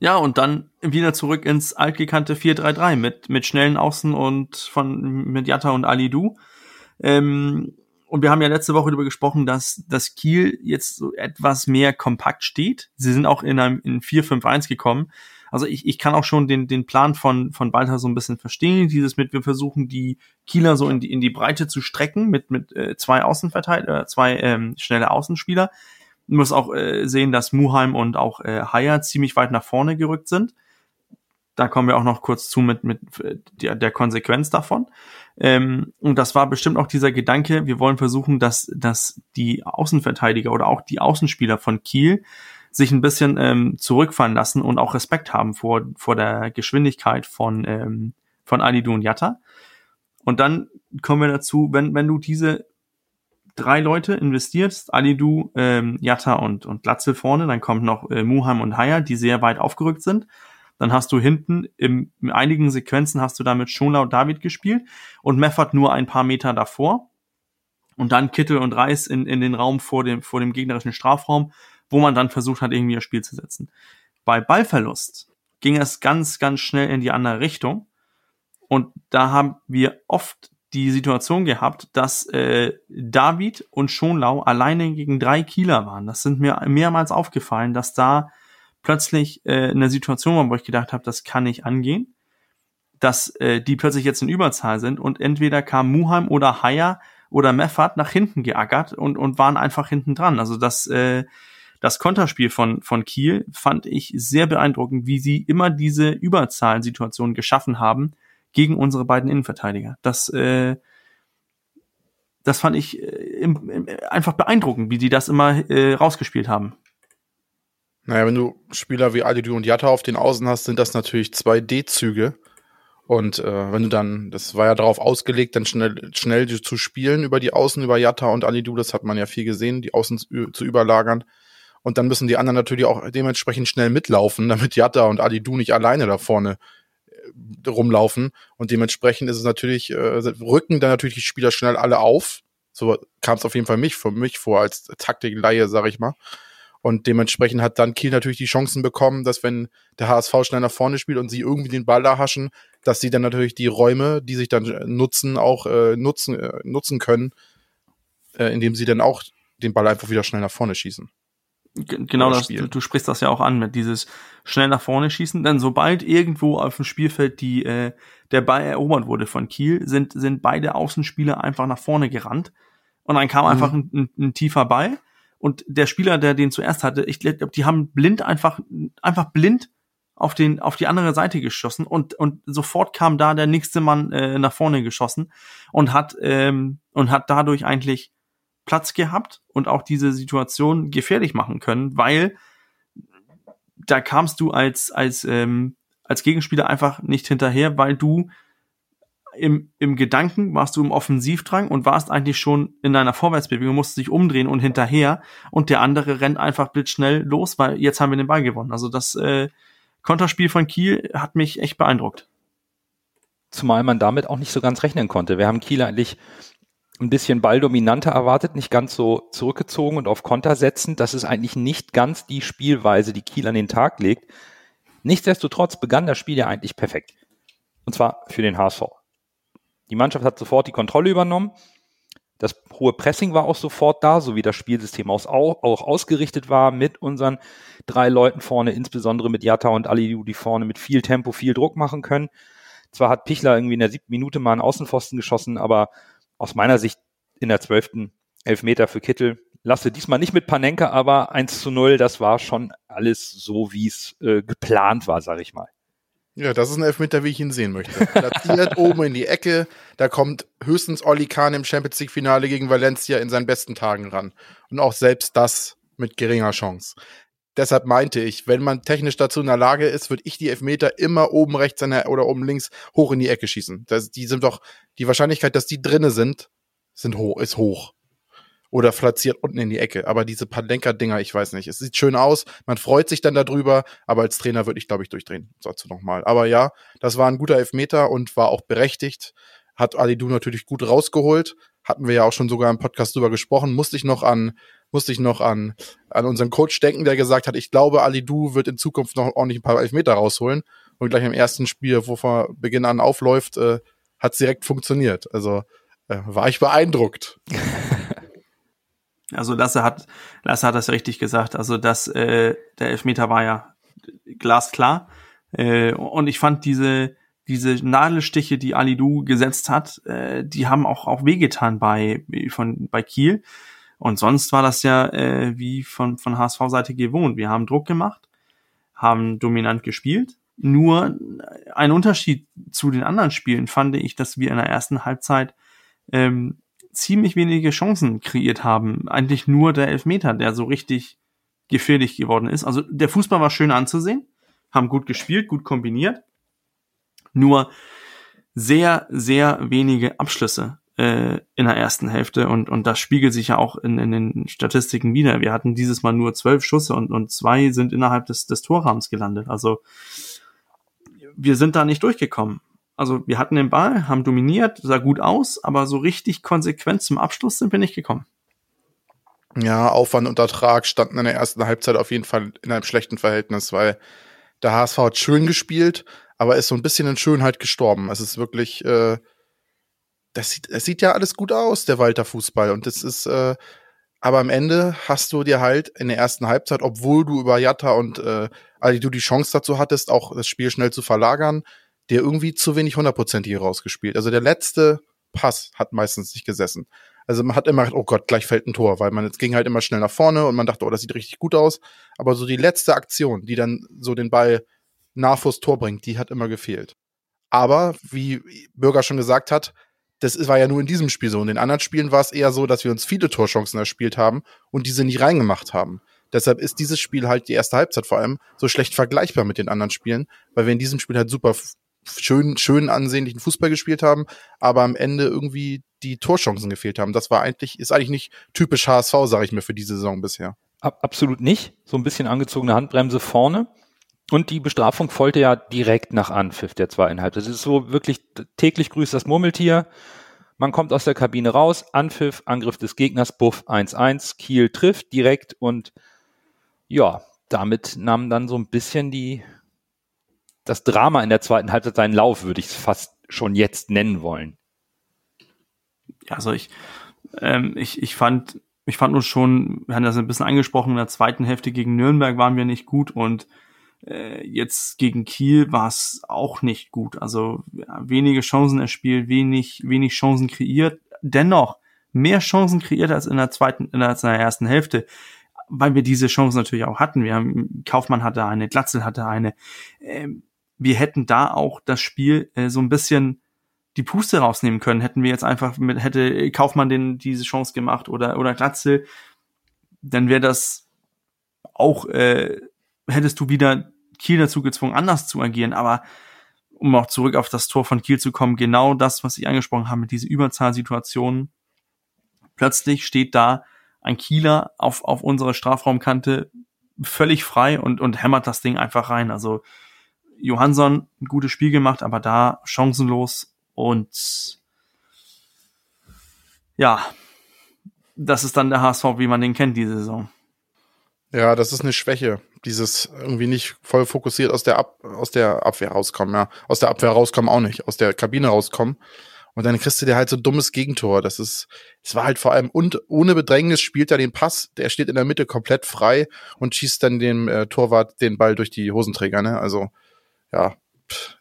Speaker 3: Ja, und dann wieder zurück ins altgekannte 4-3-3 mit, mit schnellen Außen und von, mit Jatta und Alidu. Ähm, und wir haben ja letzte Woche darüber gesprochen, dass das Kiel jetzt so etwas mehr kompakt steht. Sie sind auch in einem in 4-5-1 gekommen. Also ich, ich kann auch schon den, den Plan von, von Walter so ein bisschen verstehen. Dieses mit, wir versuchen die Kieler so in die, in die Breite zu strecken mit, mit äh, zwei Außenverteidiger, äh, zwei ähm, schnelle Außenspieler muss auch äh, sehen, dass Muheim und auch äh, Haya ziemlich weit nach vorne gerückt sind. Da kommen wir auch noch kurz zu mit, mit äh, der, der Konsequenz davon. Ähm, und das war bestimmt auch dieser Gedanke, wir wollen versuchen, dass, dass die Außenverteidiger oder auch die Außenspieler von Kiel sich ein bisschen ähm, zurückfallen lassen und auch Respekt haben vor, vor der Geschwindigkeit von, ähm, von Alidu und Yatta. Und dann kommen wir dazu, wenn, wenn du diese drei Leute investierst, Alidu, ähm, Jatta und, und Glatzel vorne, dann kommt noch äh, Muham und Haya, die sehr weit aufgerückt sind. Dann hast du hinten im, in einigen Sequenzen hast du damit Schonlau und David gespielt und Meffert nur ein paar Meter davor. Und dann Kittel und Reis in, in den Raum vor dem, vor dem gegnerischen Strafraum, wo man dann versucht hat, irgendwie das Spiel zu setzen. Bei Ballverlust ging es ganz, ganz schnell in die andere Richtung. Und da haben wir oft die Situation gehabt, dass äh, David und Schonlau alleine gegen drei Kieler waren. Das sind mir mehrmals aufgefallen, dass da plötzlich äh, eine Situation war, wo ich gedacht habe, das kann nicht angehen, dass äh, die plötzlich jetzt in Überzahl sind und entweder kam Muheim oder Haya oder Meffert nach hinten geackert und, und waren einfach hinten dran. Also das, äh, das Konterspiel von, von Kiel fand ich sehr beeindruckend, wie sie immer diese Überzahlsituation geschaffen haben, gegen unsere beiden Innenverteidiger. Das, äh, das fand ich äh, im, im, einfach beeindruckend, wie die das immer äh, rausgespielt haben.
Speaker 2: Naja, wenn du Spieler wie Alidu und Jatta auf den Außen hast, sind das natürlich zwei D-Züge. Und äh, wenn du dann, das war ja darauf ausgelegt, dann schnell, schnell zu spielen über die Außen, über Jatta und Alidu, das hat man ja viel gesehen, die Außen zu überlagern. Und dann müssen die anderen natürlich auch dementsprechend schnell mitlaufen, damit Jatta und Alidu nicht alleine da vorne rumlaufen und dementsprechend ist es natürlich, äh, rücken dann natürlich die Spieler schnell alle auf. So kam es auf jeden Fall mich, für mich vor als Taktikleihe, sag ich mal. Und dementsprechend hat dann Kiel natürlich die Chancen bekommen, dass wenn der HSV schnell nach vorne spielt und sie irgendwie den Ball da haschen, dass sie dann natürlich die Räume, die sich dann nutzen, auch äh, nutzen, äh, nutzen können, äh, indem sie dann auch den Ball einfach wieder schnell nach vorne schießen
Speaker 3: genau das, du, du, sprichst das ja auch an mit dieses schnell nach vorne schießen. Denn sobald irgendwo auf dem Spielfeld die, äh, der Ball erobert wurde von Kiel, sind, sind beide Außenspieler einfach nach vorne gerannt. Und dann kam mhm. einfach ein, ein, ein, tiefer Ball. Und der Spieler, der den zuerst hatte, ich glaube, die haben blind einfach, einfach blind auf den, auf die andere Seite geschossen und, und sofort kam da der nächste Mann äh, nach vorne geschossen und hat, ähm, und hat dadurch eigentlich Platz gehabt und auch diese Situation gefährlich machen können, weil da kamst du als, als, ähm, als Gegenspieler einfach nicht hinterher, weil du im, im Gedanken warst du im Offensivdrang und warst eigentlich schon in deiner Vorwärtsbewegung, musst dich umdrehen und hinterher und der andere rennt einfach blitzschnell los, weil jetzt haben wir den Ball gewonnen. Also das äh, Konterspiel von Kiel hat mich echt beeindruckt.
Speaker 1: Zumal man damit auch nicht so ganz rechnen konnte. Wir haben Kiel eigentlich ein bisschen balldominanter erwartet, nicht ganz so zurückgezogen und auf Konter setzen. Das ist eigentlich nicht ganz die Spielweise, die Kiel an den Tag legt. Nichtsdestotrotz begann das Spiel ja eigentlich perfekt. Und zwar für den HSV. Die Mannschaft hat sofort die Kontrolle übernommen. Das hohe Pressing war auch sofort da, so wie das Spielsystem auch, ausgerichtet war mit unseren drei Leuten vorne, insbesondere mit Jatta und Alidu, die vorne mit viel Tempo, viel Druck machen können. Zwar hat Pichler irgendwie in der siebten Minute mal einen Außenpfosten geschossen, aber aus meiner Sicht in der zwölften Elfmeter für Kittel. Lasse diesmal nicht mit Panenka, aber 1 zu 0, das war schon alles so, wie es äh, geplant war, sag ich mal.
Speaker 2: Ja, das ist ein Elfmeter, wie ich ihn sehen möchte. Platziert oben in die Ecke, da kommt höchstens Olli Kahn im Champions League Finale gegen Valencia in seinen besten Tagen ran. Und auch selbst das mit geringer Chance. Deshalb meinte ich, wenn man technisch dazu in der Lage ist, würde ich die Elfmeter immer oben rechts der, oder oben links hoch in die Ecke schießen. Das, die sind doch, die Wahrscheinlichkeit, dass die drinne sind, sind hoch, ist hoch. oder platziert unten in die Ecke. Aber diese Palenka-Dinger, ich weiß nicht. Es sieht schön aus, man freut sich dann darüber, aber als Trainer würde ich, glaube ich, durchdrehen. Dazu nochmal. Aber ja, das war ein guter Elfmeter und war auch berechtigt. Hat Alidu natürlich gut rausgeholt. Hatten wir ja auch schon sogar im Podcast drüber gesprochen. Musste ich noch an, musste ich noch an, an unseren Coach denken, der gesagt hat, ich glaube, Alidu wird in Zukunft noch ordentlich ein paar Elfmeter rausholen. Und gleich im ersten Spiel, wo von Beginn an aufläuft, äh, hat es direkt funktioniert. Also äh, war ich beeindruckt.
Speaker 3: Also Lasse hat, Lasse hat das richtig gesagt. Also das, äh, der Elfmeter war ja glasklar. Äh, und ich fand diese, diese Nadelstiche, die Alidu gesetzt hat, äh, die haben auch, auch wehgetan bei, von, bei Kiel. Und sonst war das ja äh, wie von, von HSV-Seite gewohnt. Wir haben Druck gemacht, haben dominant gespielt. Nur ein Unterschied zu den anderen Spielen fand ich, dass wir in der ersten Halbzeit ähm, ziemlich wenige Chancen kreiert haben. Eigentlich nur der Elfmeter, der so richtig gefährlich geworden ist. Also der Fußball war schön anzusehen, haben gut gespielt, gut kombiniert. Nur sehr, sehr wenige Abschlüsse äh, in der ersten Hälfte und, und das spiegelt sich ja auch in, in den Statistiken wieder. Wir hatten dieses Mal nur zwölf Schüsse und, und zwei sind innerhalb des, des Torrahmens gelandet. Also wir sind da nicht durchgekommen also wir hatten den Ball, haben dominiert, sah gut aus, aber so richtig konsequent zum Abschluss sind wir nicht gekommen.
Speaker 2: Ja, Aufwand und Ertrag standen in der ersten Halbzeit auf jeden Fall in einem schlechten Verhältnis, weil der HSV hat schön gespielt, aber ist so ein bisschen in Schönheit gestorben. Es ist wirklich, äh, das sieht, es sieht ja alles gut aus, der Walter Fußball. Und das ist, äh, aber am Ende hast du dir halt in der ersten Halbzeit, obwohl du über Jatta und äh, also du die Chance dazu hattest, auch das Spiel schnell zu verlagern, der irgendwie zu wenig hundertprozentig rausgespielt. Also der letzte Pass hat meistens nicht gesessen. Also man hat immer gedacht, oh Gott, gleich fällt ein Tor, weil man jetzt ging halt immer schnell nach vorne und man dachte, oh, das sieht richtig gut aus. Aber so die letzte Aktion, die dann so den Ball nah vors Tor bringt, die hat immer gefehlt. Aber wie Bürger schon gesagt hat, das war ja nur in diesem Spiel so. In den anderen Spielen war es eher so, dass wir uns viele Torchancen erspielt haben und diese nie reingemacht haben. Deshalb ist dieses Spiel halt die erste Halbzeit vor allem so schlecht vergleichbar mit den anderen Spielen, weil wir in diesem Spiel halt super schön, schön ansehnlichen Fußball gespielt haben, aber am Ende irgendwie die Torchancen gefehlt haben. Das war eigentlich, ist eigentlich nicht typisch HSV, sage ich mir, für diese Saison bisher.
Speaker 1: Absolut nicht. So ein bisschen angezogene Handbremse vorne. Und die Bestrafung folgte ja direkt nach Anpfiff der zweieinhalb. Das ist so wirklich täglich grüßt das Murmeltier. Man kommt aus der Kabine raus, Anpfiff, Angriff des Gegners, Buff 1-1, Kiel trifft direkt und ja, damit nahm dann so ein bisschen die das Drama in der zweiten Halbzeit seinen Lauf, würde ich es fast schon jetzt nennen wollen.
Speaker 3: Also ich, ähm, ich, ich fand, ich fand uns schon, wir haben das ein bisschen angesprochen, in der zweiten Hälfte gegen Nürnberg waren wir nicht gut und äh, jetzt gegen Kiel war es auch nicht gut. Also ja, wenige Chancen erspielt, wenig, wenig Chancen kreiert. Dennoch mehr Chancen kreiert als in der zweiten, in der, in der ersten Hälfte weil wir diese Chance natürlich auch hatten. Wir haben, Kaufmann hatte eine, Glatzel hatte eine. Ähm, wir hätten da auch das Spiel äh, so ein bisschen die Puste rausnehmen können. Hätten wir jetzt einfach mit, hätte Kaufmann den diese Chance gemacht oder, oder Glatzel, dann wäre das auch, äh, hättest du wieder Kiel dazu gezwungen, anders zu agieren. Aber um auch zurück auf das Tor von Kiel zu kommen, genau das, was ich angesprochen habe, mit dieser Überzahlsituation. Plötzlich steht da ein Kieler auf, auf unserer Strafraumkante völlig frei und, und hämmert das Ding einfach rein. Also Johansson ein gutes Spiel gemacht, aber da chancenlos und ja, das ist dann der HSV, wie man den kennt diese Saison.
Speaker 2: Ja, das ist eine Schwäche. Dieses irgendwie nicht voll fokussiert aus der, Ab aus der Abwehr rauskommen, ja. Aus der Abwehr rauskommen auch nicht, aus der Kabine rauskommen. Und dann kriegst du dir halt so ein dummes Gegentor. Das ist, es war halt vor allem, und ohne Bedrängnis spielt er den Pass, der steht in der Mitte komplett frei und schießt dann dem äh, Torwart den Ball durch die Hosenträger, ne? Also, ja,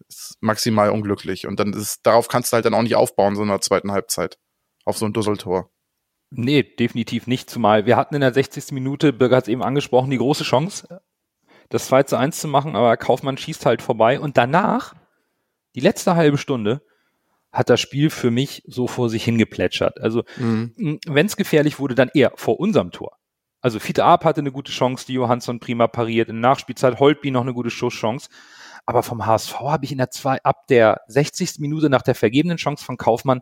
Speaker 2: ist maximal unglücklich. Und dann ist, darauf kannst du halt dann auch nicht aufbauen, so in der zweiten Halbzeit. Auf so ein Dusseltor.
Speaker 1: Nee, definitiv nicht. Zumal wir hatten in der 60. Minute, Bürger hat es eben angesprochen, die große Chance, das 2 zu 1 zu machen, aber Kaufmann schießt halt vorbei. Und danach, die letzte halbe Stunde, hat das Spiel für mich so vor sich hingeplätschert. Also, mhm. wenn es gefährlich wurde, dann eher vor unserem Tor. Also Fiete Arp hatte eine gute Chance, die Johansson prima pariert. In der Nachspielzeit Holtby noch eine gute Schusschance. Aber vom HSV habe ich in der zwei, ab der 60. Minute nach der vergebenen Chance von Kaufmann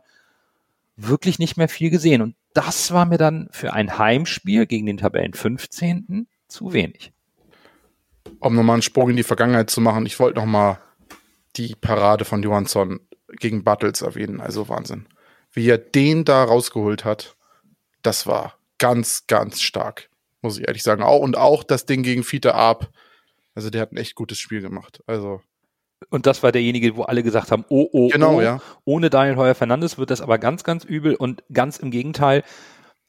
Speaker 1: wirklich nicht mehr viel gesehen. Und das war mir dann für ein Heimspiel gegen den Tabellen 15. zu wenig.
Speaker 2: Um nochmal einen Sprung in die Vergangenheit zu machen, ich wollte nochmal die Parade von Johansson gegen Battles erwähnen. Also Wahnsinn. Wie er den da rausgeholt hat, das war ganz, ganz stark. Muss ich ehrlich sagen. Und auch das Ding gegen Fiete Arp. Also der hat ein echt gutes Spiel gemacht. Also.
Speaker 1: Und das war derjenige, wo alle gesagt haben, oh, oh,
Speaker 2: genau,
Speaker 1: oh,
Speaker 2: ja.
Speaker 1: ohne Daniel Heuer Fernandes wird das aber ganz, ganz übel und ganz im Gegenteil,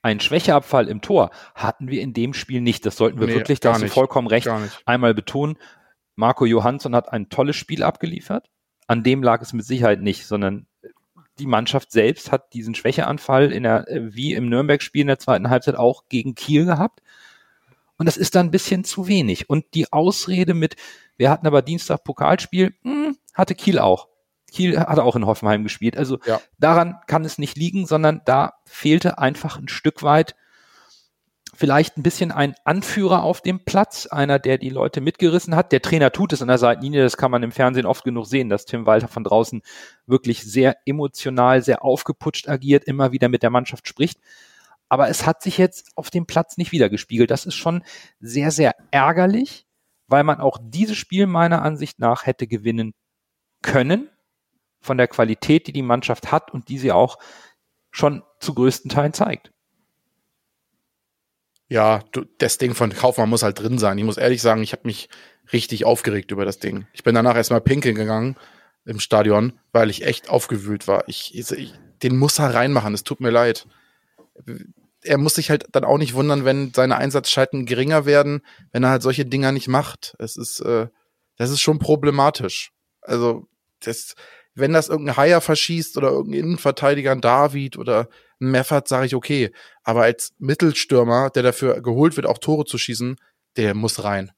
Speaker 1: ein Schwächeabfall im Tor hatten wir in dem Spiel nicht. Das sollten wir
Speaker 2: Nee,
Speaker 1: wirklich, da hast du vollkommen recht, einmal betonen. Marco Johansson hat ein tolles Spiel abgeliefert. An dem lag es mit Sicherheit nicht, sondern die Mannschaft selbst hat diesen Schwächeanfall in der, äh, wie im Nürnberg-Spiel in der zweiten Halbzeit auch gegen Kiel gehabt. Und das ist dann ein bisschen zu wenig. Und die Ausrede mit, wir hatten aber Dienstag Pokalspiel, hm, hatte Kiel auch. Kiel hat auch in Hoffenheim gespielt. Also
Speaker 2: Ja.
Speaker 1: daran kann es nicht liegen, sondern da fehlte einfach ein Stück weit vielleicht ein bisschen ein Anführer auf dem Platz, einer, der die Leute mitgerissen hat. Der Trainer tut es an der Seitenlinie, das kann man im Fernsehen oft genug sehen, dass Tim Walter von draußen wirklich sehr emotional, sehr aufgeputscht agiert, immer wieder mit der Mannschaft spricht. Aber es hat sich jetzt auf dem Platz nicht wiedergespiegelt. Das ist schon sehr, sehr ärgerlich, weil man auch dieses Spiel meiner Ansicht nach hätte gewinnen können von der Qualität, die die Mannschaft hat und die sie auch schon zu größten Teilen zeigt.
Speaker 2: Ja, du, das Ding von Kaufmann muss halt drin sein. Ich muss ehrlich sagen, ich habe mich richtig aufgeregt über das Ding. Ich bin danach erstmal pinkeln gegangen im Stadion, weil ich echt aufgewühlt war. Ich, ich, den muss er reinmachen, es tut mir leid. Er muss sich halt dann auch nicht wundern, wenn seine Einsatzschalten geringer werden, wenn er halt solche Dinger nicht macht. Es ist, äh, das ist schon problematisch. Also, das, wenn das irgendein Haier verschießt oder irgendein Innenverteidiger, ein David oder ein Meffert, sage ich okay. Aber als Mittelstürmer, der dafür geholt wird, auch Tore zu schießen, der muss rein.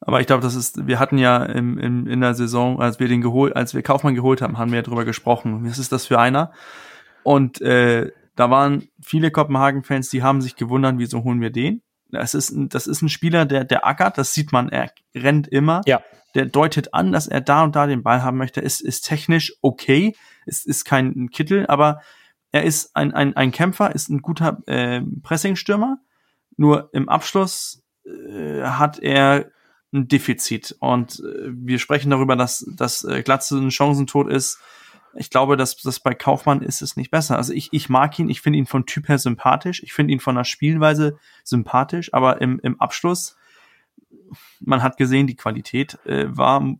Speaker 3: Aber ich glaube, das ist, wir hatten ja im, im, in der Saison, als wir den geholt, als wir Kaufmann geholt haben, haben wir ja drüber gesprochen. Was ist das für einer? Und äh, da waren viele Kopenhagen-Fans, die haben sich gewundert, wieso holen wir den? Das ist, ein, das ist ein Spieler, der, der ackert, das sieht man, er rennt immer.
Speaker 1: Ja.
Speaker 3: Der deutet an, dass er da und da den Ball haben möchte. Ist, ist technisch okay, ist, ist kein Kittel, aber er ist ein, ein, ein Kämpfer, ist ein guter äh, Pressingstürmer. Nur im Abschluss äh, hat er ein Defizit. Und äh, wir sprechen darüber, dass, dass äh, Glatze ein Chancentod ist. Ich glaube, dass das bei Kaufmann ist es nicht besser. Also ich, ich mag ihn, ich finde ihn von Typ her sympathisch, ich finde ihn von der Spielweise sympathisch, aber im, im Abschluss, man hat gesehen, die Qualität äh, war an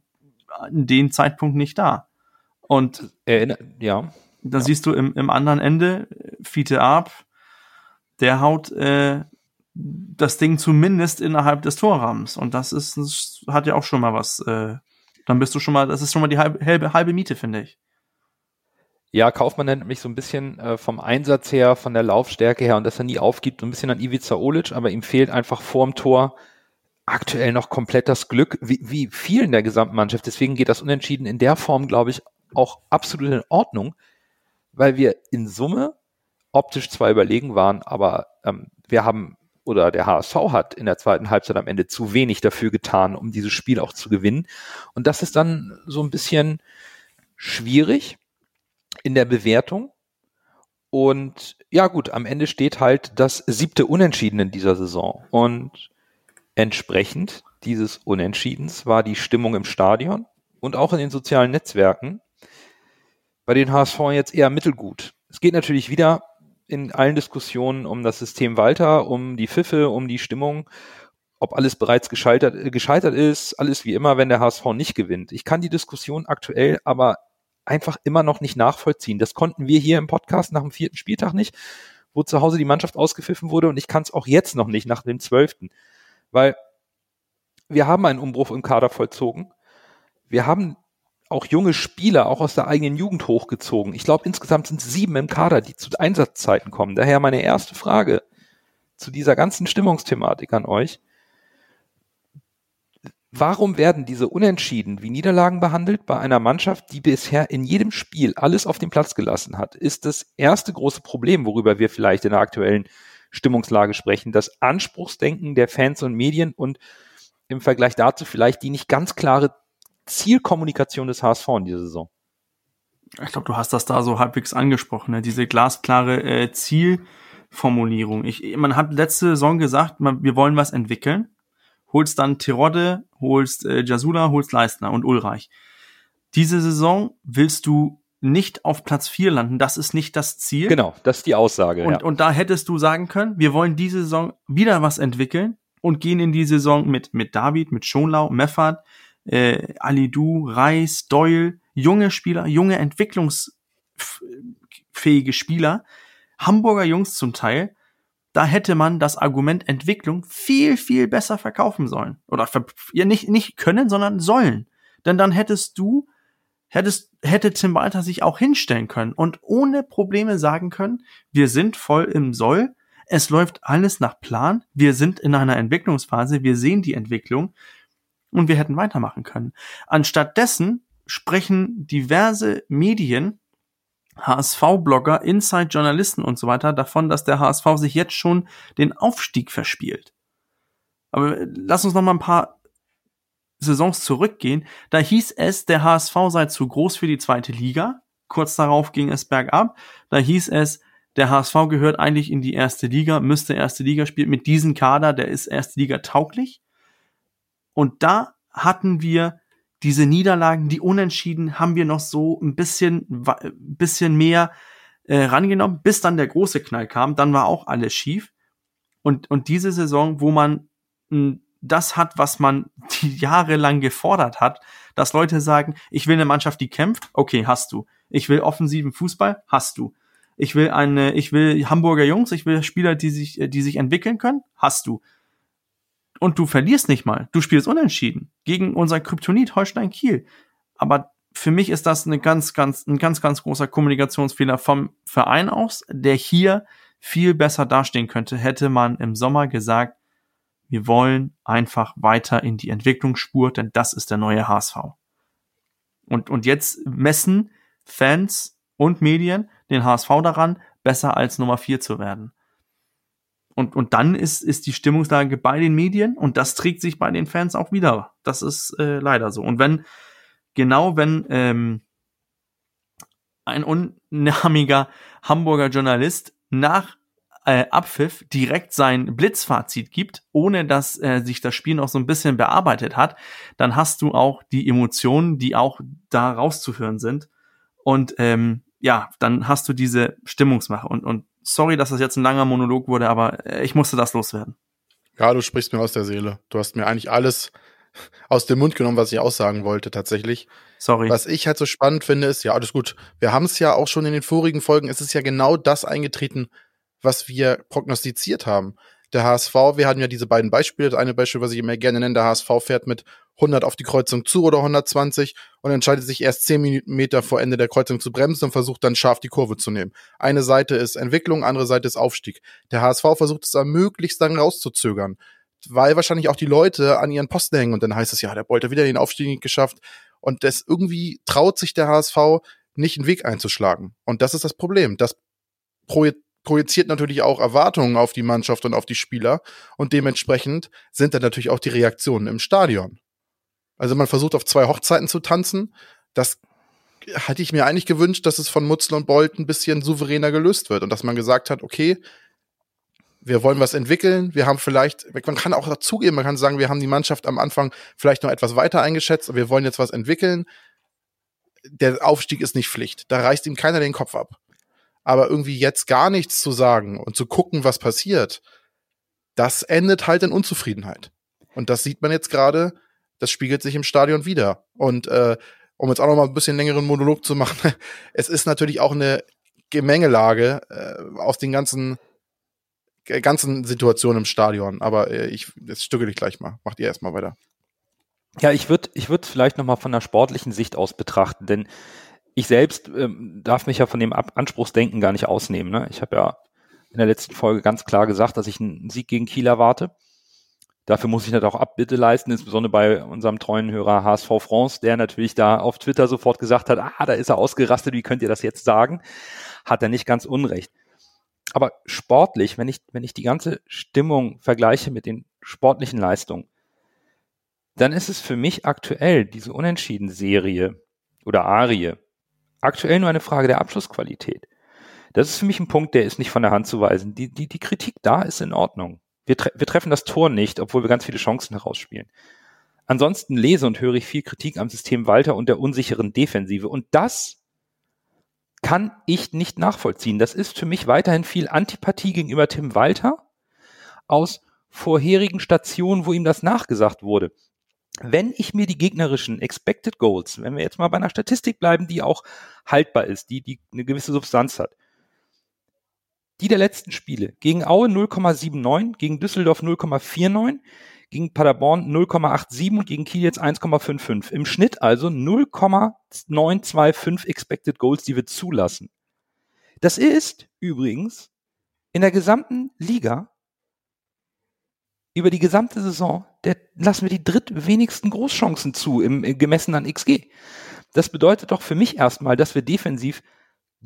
Speaker 3: dem Zeitpunkt nicht da. Und
Speaker 1: Erinner ja.
Speaker 3: da ja. siehst du im, im anderen Ende, Fiete Ab, der haut äh, das Ding zumindest innerhalb des Torrahmens. Und das ist, das hat ja auch schon mal was. Äh, dann bist du schon mal, das ist schon mal die halbe, halbe, halbe Miete, finde ich.
Speaker 1: Ja, Kaufmann nennt mich so ein bisschen äh, vom Einsatz her, von der Laufstärke her und dass er nie aufgibt, so ein bisschen an Ivica Olic, aber ihm fehlt einfach vorm Tor aktuell noch komplett das Glück, wie, wie vielen der gesamten Mannschaft. Deswegen geht das Unentschieden in der Form, glaube ich, auch absolut in Ordnung, weil wir in Summe optisch zwar überlegen waren, aber ähm, wir haben oder der HSV hat in der zweiten Halbzeit am Ende zu wenig dafür getan, um dieses Spiel auch zu gewinnen. Und das ist dann so ein bisschen schwierig in der Bewertung. Und ja gut, am Ende steht halt das siebte Unentschieden in dieser Saison. Und entsprechend dieses Unentschiedens war die Stimmung im Stadion und auch in den sozialen Netzwerken bei den HSV jetzt eher mittelgut. Es geht natürlich wieder in allen Diskussionen um das System Walter, um die Pfiffe, um die Stimmung, ob alles bereits gescheitert, gescheitert ist, alles wie immer, wenn der HSV nicht gewinnt. Ich kann die Diskussion aktuell aber einfach immer noch nicht nachvollziehen. Das konnten wir hier im Podcast nach dem vierten Spieltag nicht, wo zu Hause die Mannschaft ausgepfiffen wurde und ich kann es auch jetzt noch nicht nach dem zwölften, weil wir haben einen Umbruch im Kader vollzogen. Wir haben auch junge Spieler auch aus der eigenen Jugend hochgezogen. Ich glaube, insgesamt sind sieben im Kader, die zu Einsatzzeiten kommen. Daher meine erste Frage zu dieser ganzen Stimmungsthematik an euch. Warum werden diese Unentschieden wie Niederlagen behandelt bei einer Mannschaft, die bisher in jedem Spiel alles auf den Platz gelassen hat? Ist das erste große Problem, worüber wir vielleicht in der aktuellen Stimmungslage sprechen, das Anspruchsdenken der Fans und Medien und im Vergleich dazu vielleicht die nicht ganz klare Zielkommunikation des HSV in dieser Saison?
Speaker 3: Ich glaube, du hast das da so halbwegs angesprochen, ne? diese glasklare äh, Zielformulierung. Ich, man hat letzte Saison gesagt, man, wir wollen was entwickeln. Holst dann Terodde, holst äh, Jasula, holst Leistner und Ulreich. Diese Saison willst du nicht auf Platz 4 landen. Das ist nicht das Ziel.
Speaker 1: Genau, das ist die Aussage.
Speaker 3: Und,
Speaker 1: ja.
Speaker 3: und da hättest du sagen können, wir wollen diese Saison wieder was entwickeln und gehen in die Saison mit, mit David, mit Schonlau, Meffert, äh, Alidu, Reis, Doyle, junge Spieler, junge entwicklungsfähige Spieler, Hamburger Jungs zum Teil, da hätte man das Argument Entwicklung viel, viel besser verkaufen sollen. Oder ja, nicht, nicht können, sondern sollen. Denn dann hättest du, hättest, hätte Tim Walter sich auch hinstellen können und ohne Probleme sagen können, wir sind voll im Soll, es läuft alles nach Plan, wir sind in einer Entwicklungsphase, wir sehen die Entwicklung und wir hätten weitermachen können. Anstattdessen sprechen diverse Medien, HSV-Blogger, Inside-Journalisten und so weiter davon, dass der HSV sich jetzt schon den Aufstieg verspielt. Aber lass uns noch mal ein paar Saisons zurückgehen. Da hieß es, der HSV sei zu groß für die zweite Liga. Kurz darauf ging es bergab. Da hieß es, der HSV gehört eigentlich in die erste Liga, müsste erste Liga spielen mit diesem Kader, der ist erste Liga tauglich. Und da hatten wir diese Niederlagen, die Unentschieden, haben wir noch so ein bisschen, bisschen mehr äh, rangenommen, bis dann der große Knall kam. Dann war auch alles schief. Und, und diese Saison, wo man mh, das hat, was man die Jahre lang gefordert hat, dass Leute sagen, ich will eine Mannschaft, die kämpft, okay, hast du. Ich will offensiven Fußball, hast du. Ich will eine, ich will Hamburger Jungs, ich will Spieler, die sich, die sich entwickeln können, hast du und du verlierst nicht mal. Du spielst unentschieden gegen unser Kryptonit Holstein Kiel. Aber für mich ist das eine ganz, ganz, ein ganz, ganz großer Kommunikationsfehler vom Verein aus, der hier viel besser dastehen könnte, hätte man im Sommer gesagt, wir wollen einfach weiter in die Entwicklungsspur, denn das ist der neue HSV. Und, und jetzt messen Fans und Medien den HSV daran, besser als Nummer vier zu werden. Und, und dann ist, ist die Stimmungslage bei den Medien und das trägt sich bei den Fans auch wieder. Das ist äh, leider so. Und wenn, genau wenn ähm, ein unnahmiger Hamburger Journalist nach äh, Abpfiff direkt sein Blitzfazit gibt, ohne dass äh, sich das Spiel noch so ein bisschen bearbeitet hat, dann hast du auch die Emotionen, die auch da rauszuhören sind. Und ähm, ja, dann hast du diese Stimmungsmache. Und, und sorry, dass das jetzt ein langer Monolog wurde, aber äh, ich musste das loswerden.
Speaker 2: Ja, du sprichst mir aus der Seele. Du hast mir eigentlich alles aus dem Mund genommen, was ich aussagen wollte, tatsächlich.
Speaker 3: Sorry.
Speaker 2: Was ich halt so spannend finde, ist, ja, alles gut. Wir haben es ja auch schon in den vorigen Folgen, es ist ja genau das eingetreten, was wir prognostiziert haben. Der HSV, wir hatten ja diese beiden Beispiele. Das eine Beispiel, was ich immer gerne nenne, der HSV fährt mit 100 auf die Kreuzung zu oder 120 und entscheidet sich erst 10 Meter vor Ende der Kreuzung zu bremsen und versucht dann scharf die Kurve zu nehmen. Eine Seite ist Entwicklung, andere Seite ist Aufstieg. Der HSV versucht es am möglichst dann rauszuzögern, weil wahrscheinlich auch die Leute an ihren Posten hängen und dann heißt es ja, der wollte wieder den Aufstieg nicht geschafft und das irgendwie traut sich der HSV nicht einen Weg einzuschlagen. Und das ist das Problem. Das projiziert natürlich auch Erwartungen auf die Mannschaft und auf die Spieler und dementsprechend sind dann natürlich auch die Reaktionen im Stadion. Also man versucht auf zwei Hochzeiten zu tanzen. Das hatte ich mir eigentlich gewünscht, dass es von Mutzel und Bolt ein bisschen souveräner gelöst wird und dass man gesagt hat, okay, wir wollen was entwickeln, wir haben vielleicht, man kann auch dazugeben, man kann sagen, wir haben die Mannschaft am Anfang vielleicht noch etwas weiter eingeschätzt, aber wir wollen jetzt was entwickeln. Der Aufstieg ist nicht Pflicht. Da reißt ihm keiner den Kopf ab. Aber irgendwie jetzt gar nichts zu sagen und zu gucken, was passiert, das endet halt in Unzufriedenheit. Und das sieht man jetzt gerade das spiegelt sich im Stadion wieder. Und äh, um jetzt auch noch mal ein bisschen längeren Monolog zu machen, es ist natürlich auch eine Gemengelage äh, aus den ganzen ganzen Situationen im Stadion. Aber äh, ich jetzt stücke dich gleich mal. Macht ihr erstmal weiter.
Speaker 1: Ja, ich würde ich würde vielleicht noch mal von der sportlichen Sicht aus betrachten, denn ich selbst ähm, darf mich ja von dem Ab Anspruchsdenken gar nicht ausnehmen. Ne? Ich habe ja in der letzten Folge ganz klar gesagt, dass ich einen Sieg gegen Kiel erwarte. Dafür muss ich natürlich auch Abbitte leisten, insbesondere bei unserem treuen Hörer HSV France, der natürlich da auf Twitter sofort gesagt hat, ah, da ist er ausgerastet, wie könnt ihr das jetzt sagen? Hat er nicht ganz unrecht. Aber sportlich, wenn ich, wenn ich die ganze Stimmung vergleiche mit den sportlichen Leistungen, dann ist es für mich aktuell diese Unentschieden-Serie oder Arie aktuell nur eine Frage der Abschlussqualität. Das ist für mich ein Punkt, der ist nicht von der Hand zu weisen. Die, die, die Kritik da ist in Ordnung. Wir, tre wir treffen das Tor nicht, obwohl wir ganz viele Chancen herausspielen. Ansonsten lese und höre ich viel Kritik am System Walter und der unsicheren Defensive. Und das kann ich nicht nachvollziehen. Das ist für mich weiterhin viel Antipathie gegenüber Tim Walter aus vorherigen Stationen, wo ihm das nachgesagt wurde. Wenn ich mir die gegnerischen Expected Goals, wenn wir jetzt mal bei einer Statistik bleiben, die auch haltbar ist, die, die eine gewisse Substanz hat, die der letzten Spiele gegen Aue 0,79, gegen Düsseldorf 0,49, gegen Paderborn 0,87 und gegen Kiel jetzt 1,55. Im Schnitt also 0,925 Expected Goals, die wir zulassen. Das ist übrigens in der gesamten Liga über die gesamte Saison, der lassen wir die drittwenigsten Großchancen zu im, im gemessen an XG. Das bedeutet doch für mich erstmal, dass wir defensiv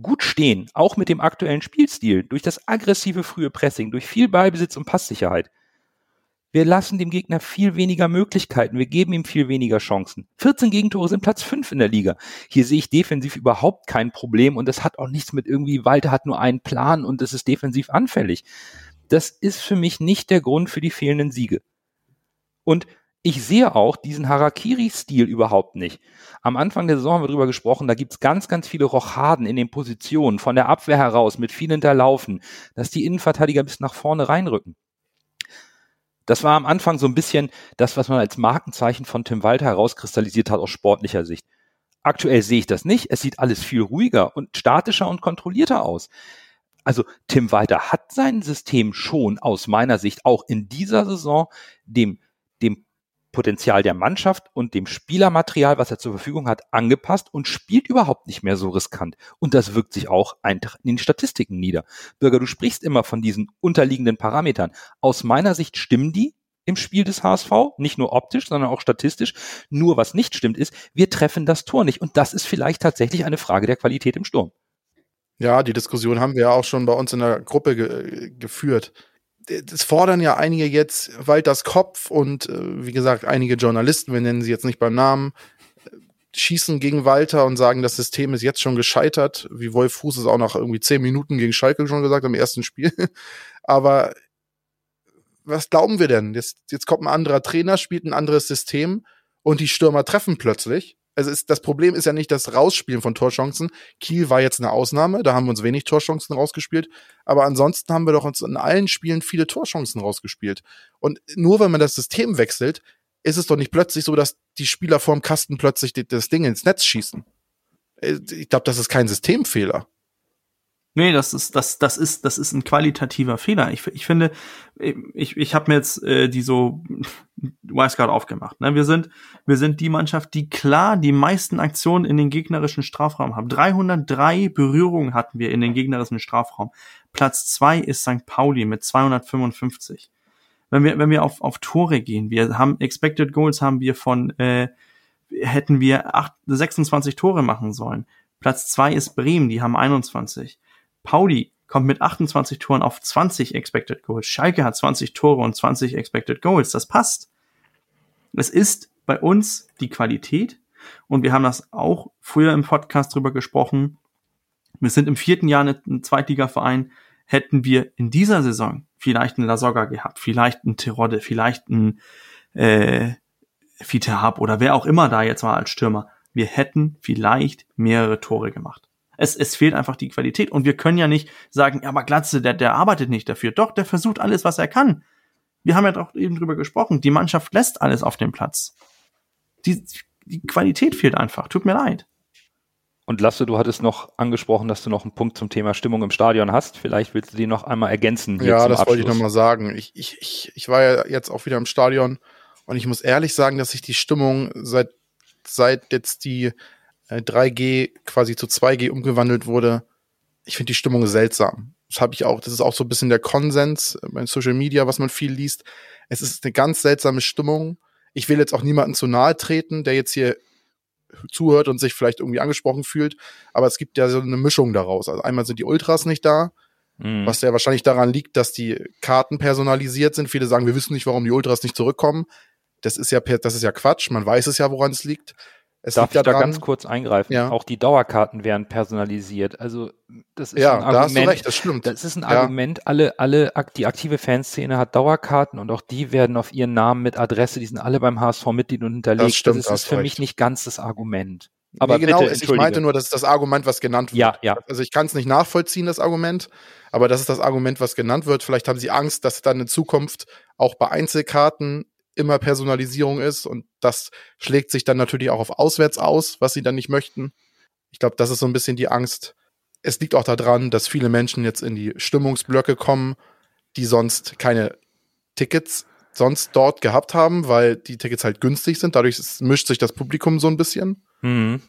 Speaker 1: gut stehen, auch mit dem aktuellen Spielstil, durch das aggressive frühe Pressing, durch viel Ballbesitz und Passsicherheit. Wir lassen dem Gegner viel weniger Möglichkeiten. Wir geben ihm viel weniger Chancen. 14 Gegentore sind Platz 5 in der Liga. Hier sehe ich defensiv überhaupt kein Problem und das hat auch nichts mit irgendwie, Walter hat nur einen Plan und es ist defensiv anfällig. Das ist für mich nicht der Grund für die fehlenden Siege. Und ich sehe auch diesen Harakiri-Stil überhaupt nicht. Am Anfang der Saison haben wir drüber gesprochen, da gibt's ganz, ganz viele Rochaden in den Positionen, von der Abwehr heraus, mit viel Hinterlaufen, dass die Innenverteidiger bis nach vorne reinrücken. Das war am Anfang so ein bisschen das, was man als Markenzeichen von Tim Walter herauskristallisiert hat aus sportlicher Sicht. Aktuell sehe ich das nicht. Es sieht alles viel ruhiger und statischer und kontrollierter aus. Also Tim Walter hat sein System schon aus meiner Sicht auch in dieser Saison dem, dem Potenzial der Mannschaft und dem Spielermaterial, was er zur Verfügung hat, angepasst und spielt überhaupt nicht mehr so riskant. Und das wirkt sich auch in den Statistiken nieder. Bürger, du sprichst immer von diesen unterliegenden Parametern. Aus meiner Sicht stimmen die im Spiel des HSV, nicht nur optisch, sondern auch statistisch. Nur was nicht stimmt ist, wir treffen das Tor nicht. Und das ist vielleicht tatsächlich eine Frage der Qualität im Sturm.
Speaker 2: Ja, die Diskussion haben wir ja auch schon bei uns in der Gruppe ge geführt. Das fordern ja einige jetzt Walters Kopf und äh, wie gesagt, einige Journalisten, wir nennen sie jetzt nicht beim Namen, schießen gegen Walter und sagen, das System ist jetzt schon gescheitert, wie Wolf Fuß es auch nach irgendwie zehn Minuten gegen Schalke schon gesagt am ersten Spiel. Aber was glauben wir denn? Jetzt, jetzt kommt ein anderer Trainer, spielt ein anderes System und die Stürmer treffen plötzlich also ist, das Problem ist ja nicht das Rausspielen von Torchancen. Kiel war jetzt eine Ausnahme, da haben wir uns wenig Torchancen rausgespielt. Aber ansonsten haben wir doch uns in allen Spielen viele Torchancen rausgespielt. Und nur wenn man das System wechselt, ist es doch nicht plötzlich so, dass die Spieler vorm Kasten plötzlich das Ding ins Netz schießen. Äh, ich glaube, das ist kein Systemfehler.
Speaker 3: Nee, das ist, das, das ist, das ist ein qualitativer Fehler. Ich, ich finde, ich, ich habe mir jetzt äh, die so Wildcard aufgemacht. Ne? Wir sind, wir sind die Mannschaft, die klar die meisten Aktionen in den gegnerischen Strafraum haben. 303 Berührungen hatten wir in den gegnerischen Strafraum. Platz zwei ist St. Pauli mit 255. Wenn wir, wenn wir auf, auf Tore gehen, wir haben Expected Goals haben wir von, äh, hätten wir acht, 26 Tore machen sollen. Platz zwei ist Bremen, die haben 21. Pauli kommt mit 28 Toren auf 20 Expected Goals. Schalke hat 20 Tore und 20 Expected Goals. Das passt. Es ist bei uns die Qualität und wir haben das auch früher im Podcast drüber gesprochen. Wir sind im vierten Jahr ein Zweitligaverein. Hätten wir in dieser Saison vielleicht einen Lasogga gehabt, vielleicht einen Terodde, vielleicht einen äh, Fitehab oder wer auch immer da jetzt war als Stürmer, wir hätten vielleicht mehrere Tore gemacht. Es, es fehlt einfach die Qualität. Und wir können ja nicht sagen, ja, aber Glatze, der, der arbeitet nicht dafür. Doch, der versucht alles, was er kann. Wir haben ja doch eben drüber gesprochen. Die Mannschaft lässt alles auf dem Platz. Die, die Qualität fehlt einfach. Tut mir leid.
Speaker 1: Und Lasse, du hattest noch angesprochen, dass du noch einen Punkt zum Thema Stimmung im Stadion hast. Vielleicht willst du die noch einmal ergänzen.
Speaker 2: Ja, das Abschluss. wollte ich nochmal sagen. Ich, ich, ich, ich war ja jetzt auch wieder im Stadion und ich muss ehrlich sagen, dass sich die Stimmung seit, seit jetzt die 3G äh, quasi zu 2G umgewandelt wurde. Ich finde die Stimmung seltsam. Das habe ich auch, das ist auch so ein bisschen der Konsens bei Social Media, was man viel liest. Es ist eine ganz seltsame Stimmung. Ich will jetzt auch niemanden zu nahe treten, der jetzt hier zuhört und sich vielleicht irgendwie angesprochen fühlt. Aber es gibt ja so eine Mischung daraus. Also einmal sind die Ultras nicht da, mhm. was ja wahrscheinlich daran liegt, dass die Karten personalisiert sind. Viele sagen, wir wissen nicht, warum die Ultras nicht zurückkommen. Das ist ja, das ist ja Quatsch. Man weiß es ja, woran es liegt.
Speaker 1: Es Darf ich da ganz kurz eingreifen? Ja. Auch die Dauerkarten werden personalisiert. Also das ist
Speaker 2: ja,
Speaker 1: ein Argument. Da
Speaker 2: hast du recht, das stimmt.
Speaker 1: Das ist ein Argument. Ja. Alle, alle, die aktive Fanszene hat Dauerkarten und auch die werden auf ihren Namen mit Adresse. Die sind alle beim HSV Mitglied und hinterlegt. Das,
Speaker 2: stimmt,
Speaker 1: das ist für recht. mich nicht ganz das Argument.
Speaker 2: Aber nee, genau, bitte, ich meinte nur, das ist das Argument, was genannt wird.
Speaker 1: Ja, ja.
Speaker 2: Also ich kann es nicht nachvollziehen, das Argument, aber das ist das Argument, was genannt wird. Vielleicht haben sie Angst, dass dann in Zukunft auch bei Einzelkarten immer Personalisierung ist und das schlägt sich dann natürlich auch auf auswärts aus, was sie dann nicht möchten. Ich glaube, das ist so ein bisschen die Angst. Es liegt auch daran, dass viele Menschen jetzt in die Stimmungsblöcke kommen, die sonst keine Tickets sonst dort gehabt haben, weil die Tickets halt günstig sind. Dadurch mischt sich das Publikum so ein bisschen.
Speaker 1: Mhm.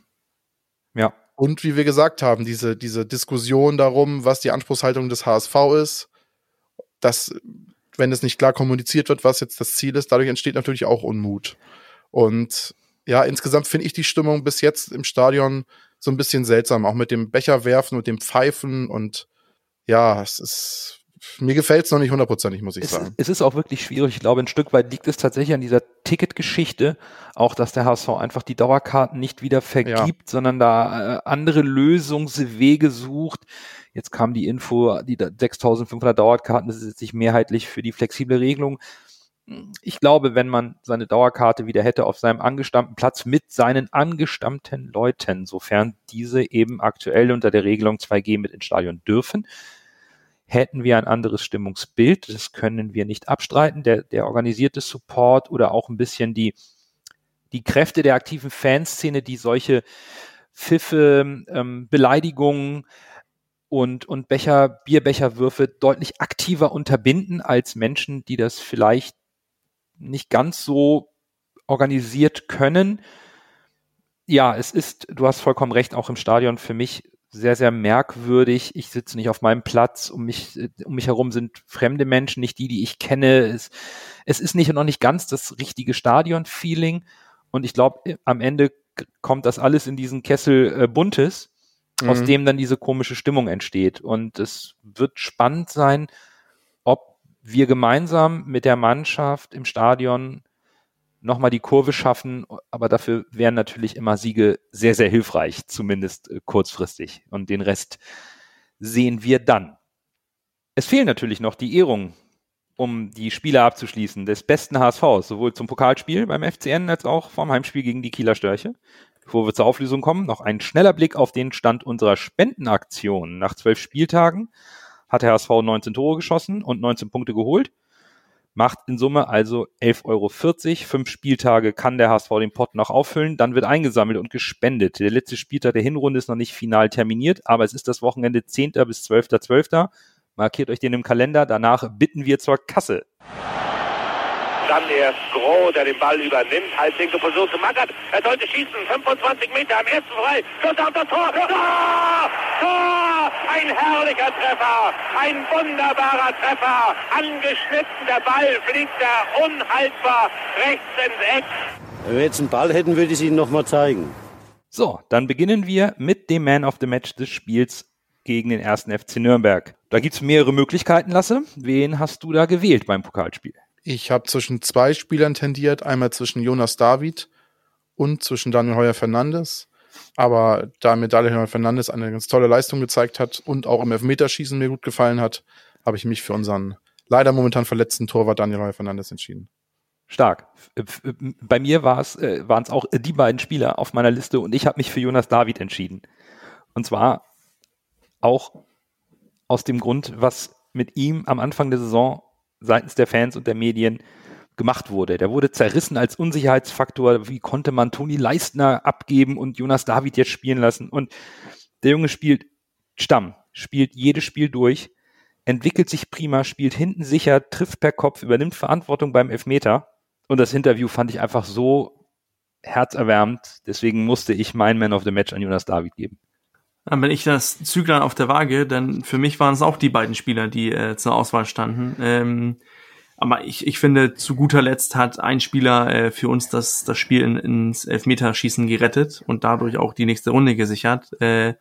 Speaker 1: Ja.
Speaker 2: Und wie wir gesagt haben, diese, diese Diskussion darum, was die Anspruchshaltung des HSV ist, das wenn es nicht klar kommuniziert wird, was jetzt das Ziel ist, dadurch entsteht natürlich auch Unmut. Und ja, insgesamt finde ich die Stimmung bis jetzt im Stadion so ein bisschen seltsam, auch mit dem Becher werfen und dem Pfeifen und ja, es ist mir gefällt es noch nicht hundertprozentig, muss ich
Speaker 1: es,
Speaker 2: sagen.
Speaker 1: Es ist auch wirklich schwierig. Ich glaube, ein Stück weit liegt es tatsächlich an dieser Ticketgeschichte, auch dass der HSV einfach die Dauerkarten nicht wieder vergibt, ja. sondern da äh, andere Lösungswege sucht, Jetzt kam die Info, die 6500 Dauerkarten besetzt sich mehrheitlich für die flexible Regelung. Ich glaube, wenn man seine Dauerkarte wieder hätte auf seinem angestammten Platz mit seinen angestammten Leuten, sofern diese eben aktuell unter der Regelung 2G mit ins Stadion dürfen, hätten wir ein anderes Stimmungsbild. Das können wir nicht abstreiten. Der, der organisierte Support oder auch ein bisschen die, die Kräfte der aktiven Fanszene, die solche Pfiffe, ähm, Beleidigungen, und, und Becher, Bierbecherwürfe deutlich aktiver unterbinden als Menschen, die das vielleicht nicht ganz so organisiert können. Ja, es ist, du hast vollkommen recht, auch im Stadion für mich sehr, sehr merkwürdig. Ich sitze nicht auf meinem Platz, um mich, um mich herum sind fremde Menschen, nicht die, die ich kenne. Es, es ist nicht noch nicht ganz das richtige Stadion-Feeling. Und ich glaube, am Ende kommt das alles in diesen Kessel äh, Buntes mhm. aus dem dann diese komische Stimmung entsteht. Und es wird spannend sein, ob wir gemeinsam mit der Mannschaft im Stadion nochmal die Kurve schaffen, aber dafür wären natürlich immer Siege sehr, sehr hilfreich, zumindest äh, kurzfristig. Und den Rest sehen wir dann. Es fehlen natürlich noch die Ehrungen, um die Spiele abzuschließen, des besten HSVs, sowohl zum Pokalspiel beim FCN als auch vom Heimspiel gegen die Kieler Störche. Bevor wir zur Auflösung kommen, noch ein schneller Blick auf den Stand unserer Spendenaktion. Nach zwölf Spieltagen hat der HSV 19 Tore geschossen und 19 Punkte geholt. Macht in Summe also 11,40 Euro. Fünf Spieltage kann der HSV den Pott noch auffüllen. Dann wird eingesammelt und gespendet. Der letzte Spieltag der Hinrunde ist noch nicht final terminiert, aber es ist das Wochenende 10. bis 12.12. .12. Markiert euch den im Kalender. Danach bitten wir zur Kasse.
Speaker 4: Dann erst Groh, der den Ball übernimmt. Halblinke versucht zu Mackert. Er sollte schießen. 25 Meter am ersten frei. Schuss auf das Tor. Tor! Tor! Ein herrlicher Treffer. Ein wunderbarer Treffer. Angeschnitten. Der Ball fliegt da unhaltbar rechts ins Eck.
Speaker 5: Wenn wir jetzt einen Ball hätten, würde ich es Ihnen nochmal zeigen.
Speaker 1: So, dann beginnen wir mit dem Man of the Match des Spiels gegen den ersten FC Nürnberg. Da gibt es mehrere Möglichkeiten, Lasse. Wen hast du da gewählt beim Pokalspiel?
Speaker 2: Ich habe zwischen zwei Spielern tendiert, einmal zwischen Jonas David und zwischen Daniel Heuer Fernandes. Aber da mir Daniel Heuer Fernandes eine ganz tolle Leistung gezeigt hat und auch im Elfmeterschießen mir gut gefallen hat, habe ich mich für unseren leider momentan verletzten Torwart Daniel Heuer Fernandes entschieden.
Speaker 1: Stark. Bei mir war es, äh, waren es auch die beiden Spieler auf meiner Liste und ich habe mich für Jonas David entschieden. Und zwar auch aus dem Grund, was mit ihm am Anfang der Saison seitens der Fans und der Medien gemacht wurde. Der wurde zerrissen als Unsicherheitsfaktor. Wie konnte man Toni Leistner abgeben und Jonas David jetzt spielen lassen? Und der Junge spielt Stamm, spielt jedes Spiel durch, entwickelt sich prima, spielt hinten sicher, trifft per Kopf, übernimmt Verantwortung beim Elfmeter. Und das Interview fand ich einfach so herzerwärmend. Deswegen musste ich mein Man of the Match an Jonas David geben.
Speaker 3: Dann bin ich das Züglein auf der Waage, denn für mich waren es auch die beiden Spieler, die äh, zur Auswahl standen. Ähm, aber ich, ich finde, zu guter Letzt hat ein Spieler äh, für uns das, das Spiel in, ins Elfmeterschießen gerettet und dadurch auch die nächste Runde gesichert. Äh,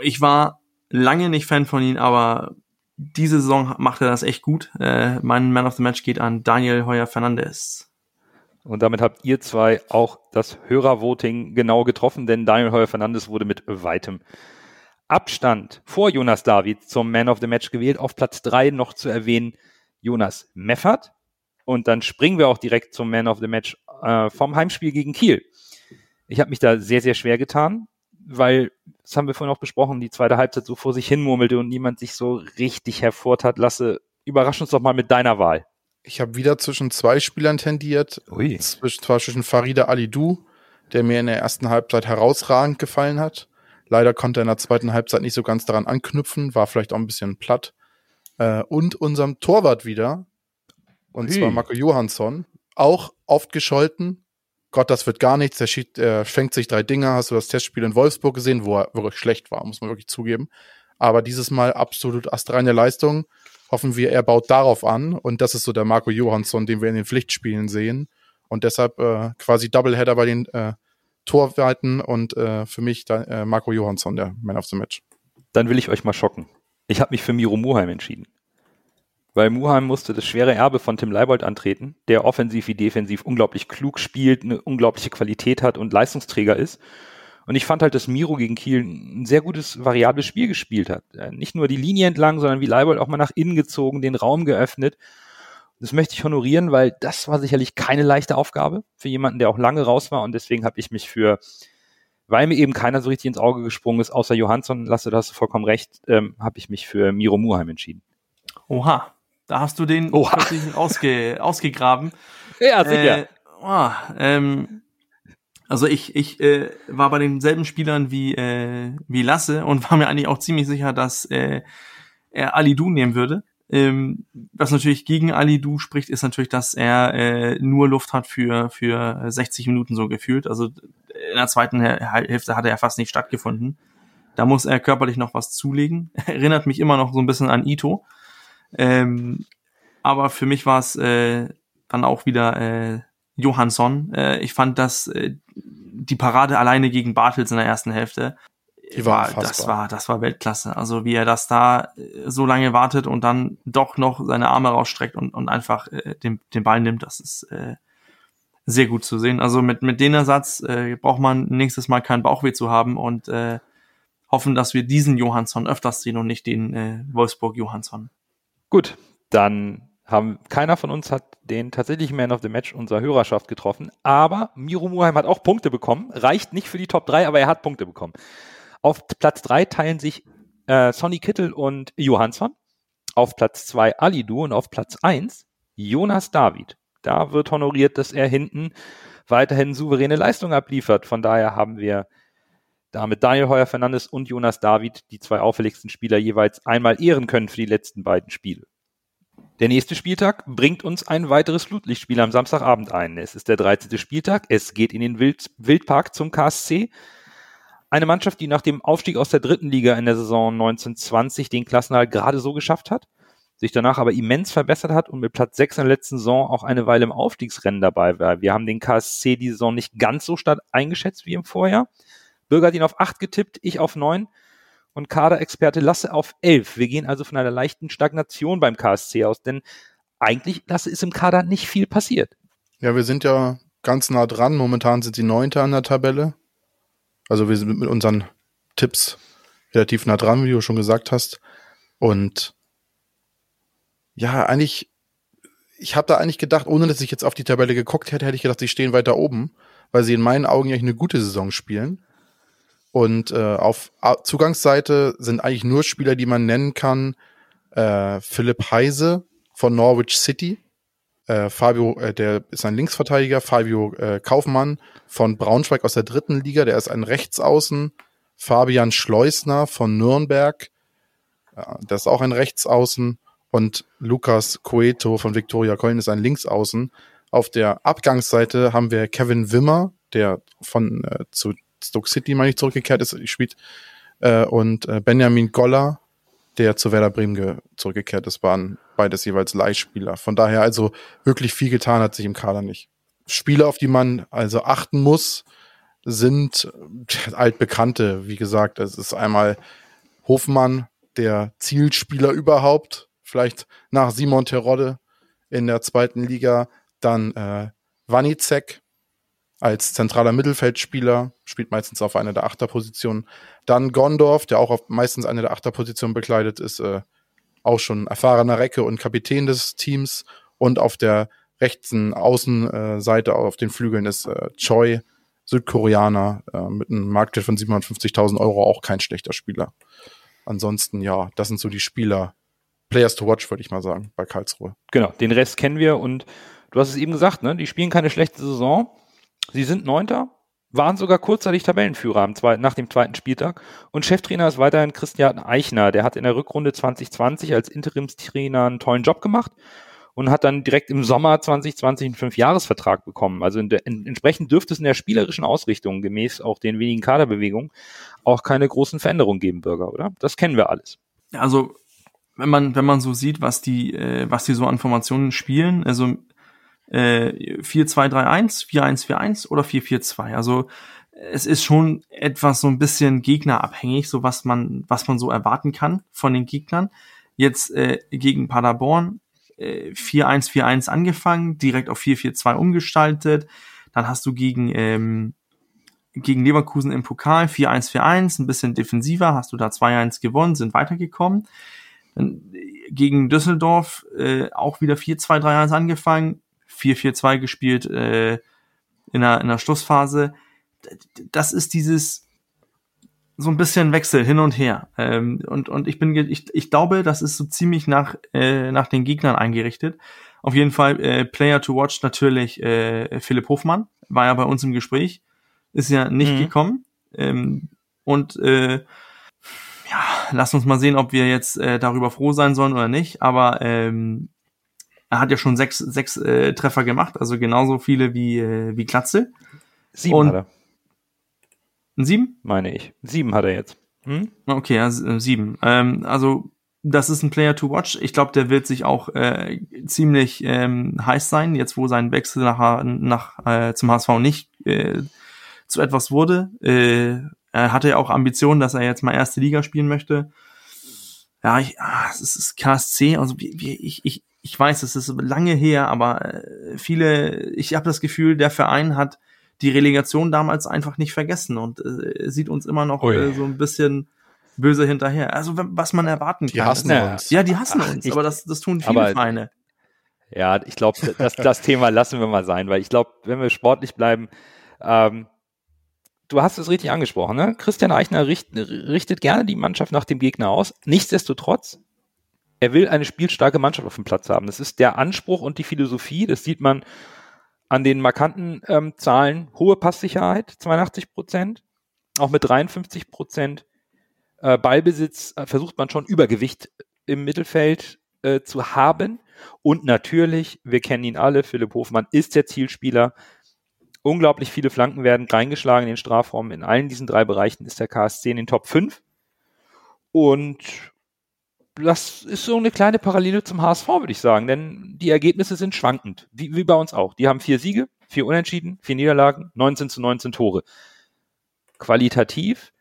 Speaker 3: ich war lange nicht Fan von ihm, aber diese Saison macht er das echt gut. Äh, mein Man of the Match geht an Daniel Heuer Fernandez.
Speaker 1: Und damit habt ihr zwei auch das Hörervoting genau getroffen, denn Daniel Heuer Fernandes wurde mit weitem Abstand vor Jonas David zum Man of the Match gewählt. Auf Platz drei noch zu erwähnen Jonas Meffert. Und dann springen wir auch direkt zum Man of the Match äh, vom Heimspiel gegen Kiel. Ich habe mich da sehr, sehr schwer getan, weil, das haben wir vorhin auch besprochen, die zweite Halbzeit so vor sich hin murmelte und niemand sich so richtig hervortat. Lasse, überrasch uns doch mal mit deiner Wahl.
Speaker 2: Ich habe wieder zwischen zwei Spielern tendiert.
Speaker 1: Ui.
Speaker 2: Zwischen, zwar zwischen Farida Alidou, der mir in der ersten Halbzeit herausragend gefallen hat. Leider konnte er in der zweiten Halbzeit nicht so ganz daran anknüpfen, war vielleicht auch ein bisschen platt. Äh, und unserem Torwart wieder. Und
Speaker 1: Ui.
Speaker 2: zwar Marco Johansson. Auch oft gescholten. Gott, das wird gar nichts. Der schießt, er fängt sich drei Dinger. Hast du das Testspiel in Wolfsburg gesehen, wo er wirklich schlecht war, muss man wirklich zugeben. Aber dieses Mal absolut astreine Leistung. Hoffen wir, er baut darauf an. Und das ist so der Marco Johansson, den wir in den Pflichtspielen sehen. Und deshalb äh, quasi Doubleheader bei den äh, Torwerten und äh, für mich da, äh, Marco Johansson, der Man of the Match.
Speaker 1: Dann will ich euch mal schocken. Ich habe mich für Miro Muheim entschieden. Weil Muheim musste das schwere Erbe von Tim Leibold antreten, der offensiv wie defensiv unglaublich klug spielt, eine unglaubliche Qualität hat und Leistungsträger ist. Und ich fand halt, dass Miro gegen Kiel ein sehr gutes, variables Spiel gespielt hat. Äh, Nicht nur die Linie entlang, sondern wie Leibold auch mal nach innen gezogen, den Raum geöffnet. Das möchte ich honorieren, weil das war sicherlich keine leichte Aufgabe für jemanden, der auch lange raus war. Und deswegen habe ich mich für, weil mir eben keiner so richtig ins Auge gesprungen ist, außer Johansson, Lasse, da hast du vollkommen recht, ähm, habe ich mich für Miro Muheim entschieden.
Speaker 3: Oha, da hast du den
Speaker 1: Oha.
Speaker 3: ausge, ausgegraben.
Speaker 1: Ja,
Speaker 3: Äh, oh, ähm, also ich, ich äh, war bei denselben Spielern wie, äh, wie Lasse und war mir eigentlich auch ziemlich sicher, dass äh, er Alidu nehmen würde. Ähm, was natürlich gegen Alidu spricht, ist natürlich, dass er äh, nur Luft hat für, für 60 Minuten so gefühlt. Also in der zweiten Häl- Hälfte hat er fast nicht stattgefunden. Da muss er körperlich noch was zulegen. Erinnert mich immer noch so ein bisschen an Ito. Ähm, aber für mich war es äh, dann auch wieder äh, Johansson. Äh, ich fand, dass äh, die Parade alleine gegen Bartels in der ersten Hälfte,
Speaker 2: Die war
Speaker 3: das
Speaker 2: unfassbar.
Speaker 3: war, das war Weltklasse. Also wie er das da äh, so lange wartet und dann doch noch seine Arme rausstreckt und, und einfach äh, den, den Ball nimmt, das ist äh, sehr gut zu sehen. Also mit, mit dem Ersatz äh, braucht man nächstes Mal keinen Bauchweh zu haben und äh, hoffen, dass wir diesen Johansson öfters sehen und nicht den äh, Wolfsburg Johansson.
Speaker 1: Gut, dann haben keiner von uns hat den tatsächlichen Man of the Match unserer Hörerschaft getroffen, aber Miro Muheim hat auch Punkte bekommen, reicht nicht für die Top 3, aber er hat Punkte bekommen. Auf Platz 3 teilen sich äh, Sonny Kittel und Johansson, auf Platz 2 Alidu und auf Platz 1 Jonas David. Da wird honoriert, dass er hinten weiterhin souveräne Leistung abliefert. Von daher haben wir da mit Daniel Heuer Fernandes und Jonas David die zwei auffälligsten Spieler jeweils einmal ehren können für die letzten beiden Spiele. Der nächste Spieltag bringt uns ein weiteres Flutlichtspiel am Samstagabend ein. Es ist der 13. Spieltag. Es geht in den Wild Wildpark zum KSC. Eine Mannschaft, die nach dem Aufstieg aus der dritten Liga in der Saison 1920 den Klassenhalt gerade so geschafft hat, sich danach aber immens verbessert hat und mit Platz 6 in der letzten Saison auch eine Weile im Aufstiegsrennen dabei war. Wir haben den KSC die Saison nicht ganz so stark eingeschätzt wie im Vorjahr. Bürger hat ihn auf 8 getippt, ich auf 9 und Kaderexperte Lasse auf 11. Wir gehen also von einer leichten Stagnation beim KSC aus, denn eigentlich, Lasse, ist im Kader nicht viel passiert.
Speaker 2: Ja, wir sind ja ganz nah dran. Momentan sind sie Neunter an der Tabelle. Also wir sind mit unseren Tipps relativ nah dran, wie du schon gesagt hast. Und ja, eigentlich, ich habe da eigentlich gedacht, ohne dass ich jetzt auf die Tabelle geguckt hätte, hätte ich gedacht, sie stehen weiter oben, weil sie in meinen Augen eigentlich eine gute Saison spielen. Und äh, auf Zugangsseite sind eigentlich nur Spieler, die man nennen kann. Äh, Philipp Heise von Norwich City, äh, Fabio, äh, der ist ein Linksverteidiger, Fabio äh, Kaufmann von Braunschweig aus der dritten Liga, der ist ein Rechtsaußen, Fabian Schleusner von Nürnberg, ja, der ist auch ein Rechtsaußen und Lukas Coeto von Viktoria Köln ist ein Linksaußen. Auf der Abgangsseite haben wir Kevin Wimmer, der von äh, zu Stoke City, meine ich, zurückgekehrt ist, spielt, äh, und äh, Benjamin Goller, der zu Werder Bremen ge- zurückgekehrt ist, waren beides jeweils Leihspieler. Von daher also wirklich viel getan hat sich im Kader nicht. Spieler, auf die man also achten muss, sind äh, altbekannte. Wie gesagt, es ist einmal Hofmann, der Zielspieler überhaupt, vielleicht nach Simon Terodde in der zweiten Liga, dann äh, Wanizek als zentraler Mittelfeldspieler, spielt meistens auf einer der Achterpositionen. Dann Gondorf, der auch auf meistens eine der Achterpositionen bekleidet ist, äh, auch schon erfahrener Recke und Kapitän des Teams. Und auf der rechten Außenseite auf den Flügeln ist äh, Choi, Südkoreaner, äh, mit einem Marktwert von 750.000 Euro, auch kein schlechter Spieler. Ansonsten, ja, das sind so die Spieler. Players to watch, würde ich mal sagen, bei Karlsruhe.
Speaker 1: Genau, den Rest kennen wir und du hast es eben gesagt, ne? Die spielen keine schlechte Saison. Sie sind Neunter, waren sogar kurzzeitig Tabellenführer am zweiten, nach dem zweiten Spieltag. Und Cheftrainer ist weiterhin Christian Eichner. Der hat in der Rückrunde 2020 als Interimstrainer einen tollen Job gemacht und hat dann direkt im Sommer 2020 einen Fünfjahresvertrag bekommen. Also in der, in, entsprechend dürfte es in der spielerischen Ausrichtung, gemäß auch den wenigen Kaderbewegungen, auch keine großen Veränderungen geben, Bürger, oder? Das kennen wir alles.
Speaker 3: Also wenn man wenn man so sieht, was die äh, was die so an Formationen spielen, also äh, 4-2-3-1, 4-1-4-1 oder 4-4-2. Also es ist schon etwas so ein bisschen gegnerabhängig, so was man was man so erwarten kann von den Gegnern. Jetzt äh, gegen Paderborn äh, 4-1-4-1 angefangen, direkt auf 4-4-2 umgestaltet. Dann hast du gegen ähm, gegen Leverkusen im Pokal 4-1-4-1, ein bisschen defensiver, hast du da 2-1 gewonnen, sind weitergekommen. Dann äh, gegen Düsseldorf äh, auch wieder 4-2-3-1 angefangen, 4-4-2 gespielt äh, in, der, in der Schlussphase. Das ist dieses so ein bisschen Wechsel hin und her. Ähm, und, und ich bin, ich, ich glaube, das ist so ziemlich nach, äh, nach den Gegnern eingerichtet. Auf jeden Fall äh, Player to watch natürlich äh, Philipp Hofmann, war ja bei uns im Gespräch, ist ja nicht mhm. gekommen. Ähm, und äh, ja, lass uns mal sehen, ob wir jetzt äh, darüber froh sein sollen oder nicht. Aber ähm, er hat ja schon sechs, sechs äh, Treffer gemacht, also genauso viele wie, äh, wie Klatze.
Speaker 1: Sieben und, hat er.
Speaker 3: Ein sieben?
Speaker 1: Meine ich. Sieben hat er jetzt. Hm?
Speaker 3: Okay, ja, äh, sieben. Ähm, also das ist ein Player to watch. Ich glaube, der wird sich auch äh, ziemlich ähm, heiß sein, jetzt wo sein Wechsel nach, nach äh, zum HSV nicht äh, zu etwas wurde. Äh, er hatte ja auch Ambitionen, dass er jetzt mal erste Liga spielen möchte. Ja, ich, ah, es ist KSC, also wie, wie, ich, ich, ich weiß, es ist lange her, aber äh, viele, ich habe das Gefühl, der Verein hat die Relegation damals einfach nicht vergessen und äh, sieht uns immer noch äh, so ein bisschen böse hinterher. Also was man erwarten
Speaker 2: die kann. Die hassen
Speaker 3: ist,
Speaker 2: uns.
Speaker 3: Ja, die hassen Ach, uns, ich, aber das, das tun viele aber, Vereine.
Speaker 1: Ja, ich glaube, das, das Thema lassen wir mal sein, weil ich glaube, wenn wir sportlich bleiben, ähm, du hast es richtig angesprochen, ne? Christian Eichner richt, richtet gerne die Mannschaft nach dem Gegner aus. Nichtsdestotrotz, er will eine spielstarke Mannschaft auf dem Platz haben. Das ist der Anspruch und die Philosophie. Das sieht man an den markanten ähm, Zahlen. Hohe Passsicherheit, 82 Prozent. Auch mit 53 Prozent äh, Ballbesitz äh, versucht man schon Übergewicht im Mittelfeld äh, zu haben. Und natürlich, wir kennen ihn alle, Philipp Hofmann ist der Zielspieler. Unglaublich viele Flanken werden reingeschlagen in den Strafraum. In allen diesen drei Bereichen ist der KSC in den Top 5. Und das ist so eine kleine Parallele zum HSV, würde ich sagen, denn die Ergebnisse sind schwankend, wie, wie bei uns auch. Die haben vier Siege, vier Unentschieden, vier Niederlagen, 19 zu 19 Tore. Qualitativ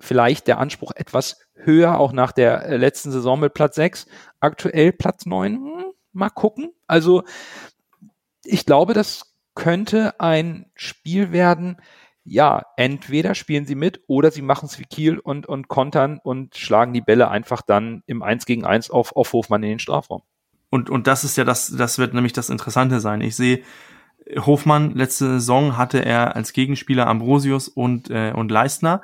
Speaker 1: vielleicht der Anspruch etwas höher, auch nach der äh, letzten Saison mit Platz 6. Aktuell Platz 9, hm, mal gucken. Also ich glaube, das könnte ein Spiel werden, ja, entweder spielen sie mit oder sie machen es wie Kiel und, und kontern und schlagen die Bälle einfach dann im 1 gegen 1 auf, auf Hofmann in den Strafraum.
Speaker 3: Und, und das ist ja das, das wird nämlich das Interessante sein. Ich sehe, Hofmann, letzte Saison hatte er als Gegenspieler Ambrosius und, äh, und Leistner,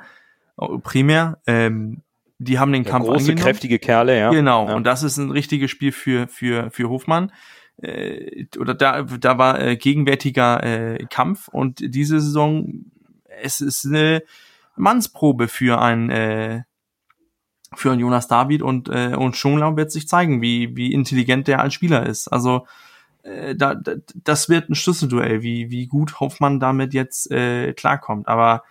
Speaker 3: äh, primär, ähm, die haben den ja, Kampf
Speaker 1: große, angenommen. kräftige Kerle, ja.
Speaker 3: Genau,
Speaker 1: ja.
Speaker 3: und das ist ein richtiges Spiel für, für, für Hofmann äh, oder da, da war äh, gegenwärtiger äh, Kampf und diese Saison, es ist eine Mannsprobe für ein äh, für ein Jonas David und äh, und Schonglau wird sich zeigen, wie wie intelligent der als Spieler ist. Also äh, da, da, das wird ein Schlüsselduell, wie wie gut Hoffmann damit jetzt äh, klarkommt. Aber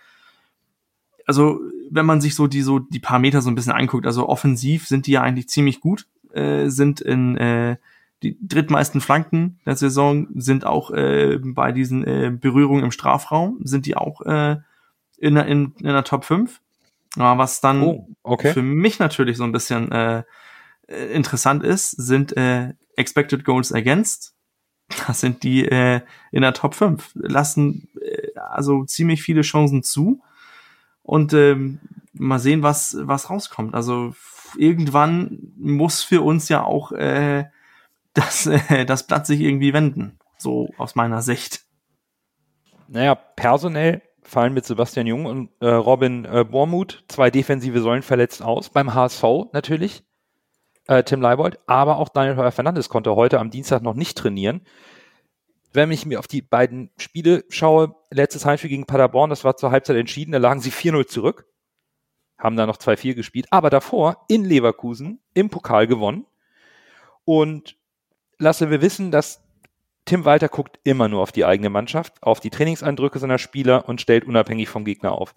Speaker 3: also wenn man sich so die so die Parameter so ein bisschen anguckt, also offensiv sind die ja eigentlich ziemlich gut, äh, sind in äh, die drittmeisten Flanken der Saison sind auch äh, bei diesen äh, Berührungen im Strafraum, sind die auch äh, in, in, in der Top 5. Aber was dann oh, okay. für mich natürlich so ein bisschen äh, interessant ist, sind äh, Expected Goals Against Das sind die äh, in der Top 5. Lassen äh, also ziemlich viele Chancen zu. Und ähm, mal sehen, was, was rauskommt. Also irgendwann muss für uns ja auch äh, das, äh, das Blatt sich irgendwie wenden. So aus meiner Sicht.
Speaker 1: Naja, personell fallen mit Sebastian Jung und äh, Robin äh, Bormuth zwei defensive Säulen verletzt aus. Beim HSV natürlich, äh, Tim Leibold, aber auch Daniel Heuer Fernandes konnte heute am Dienstag noch nicht trainieren. Wenn ich mir auf die beiden Spiele schaue, letztes Heimspiel gegen Paderborn, das war zur Halbzeit entschieden, da lagen sie 4-0 zurück, haben da noch 2-4 gespielt, aber davor in Leverkusen im Pokal gewonnen. Und lasse wir wissen, dass Tim Walter guckt immer nur auf die eigene Mannschaft, auf die Trainingseindrücke seiner Spieler und stellt unabhängig vom Gegner auf.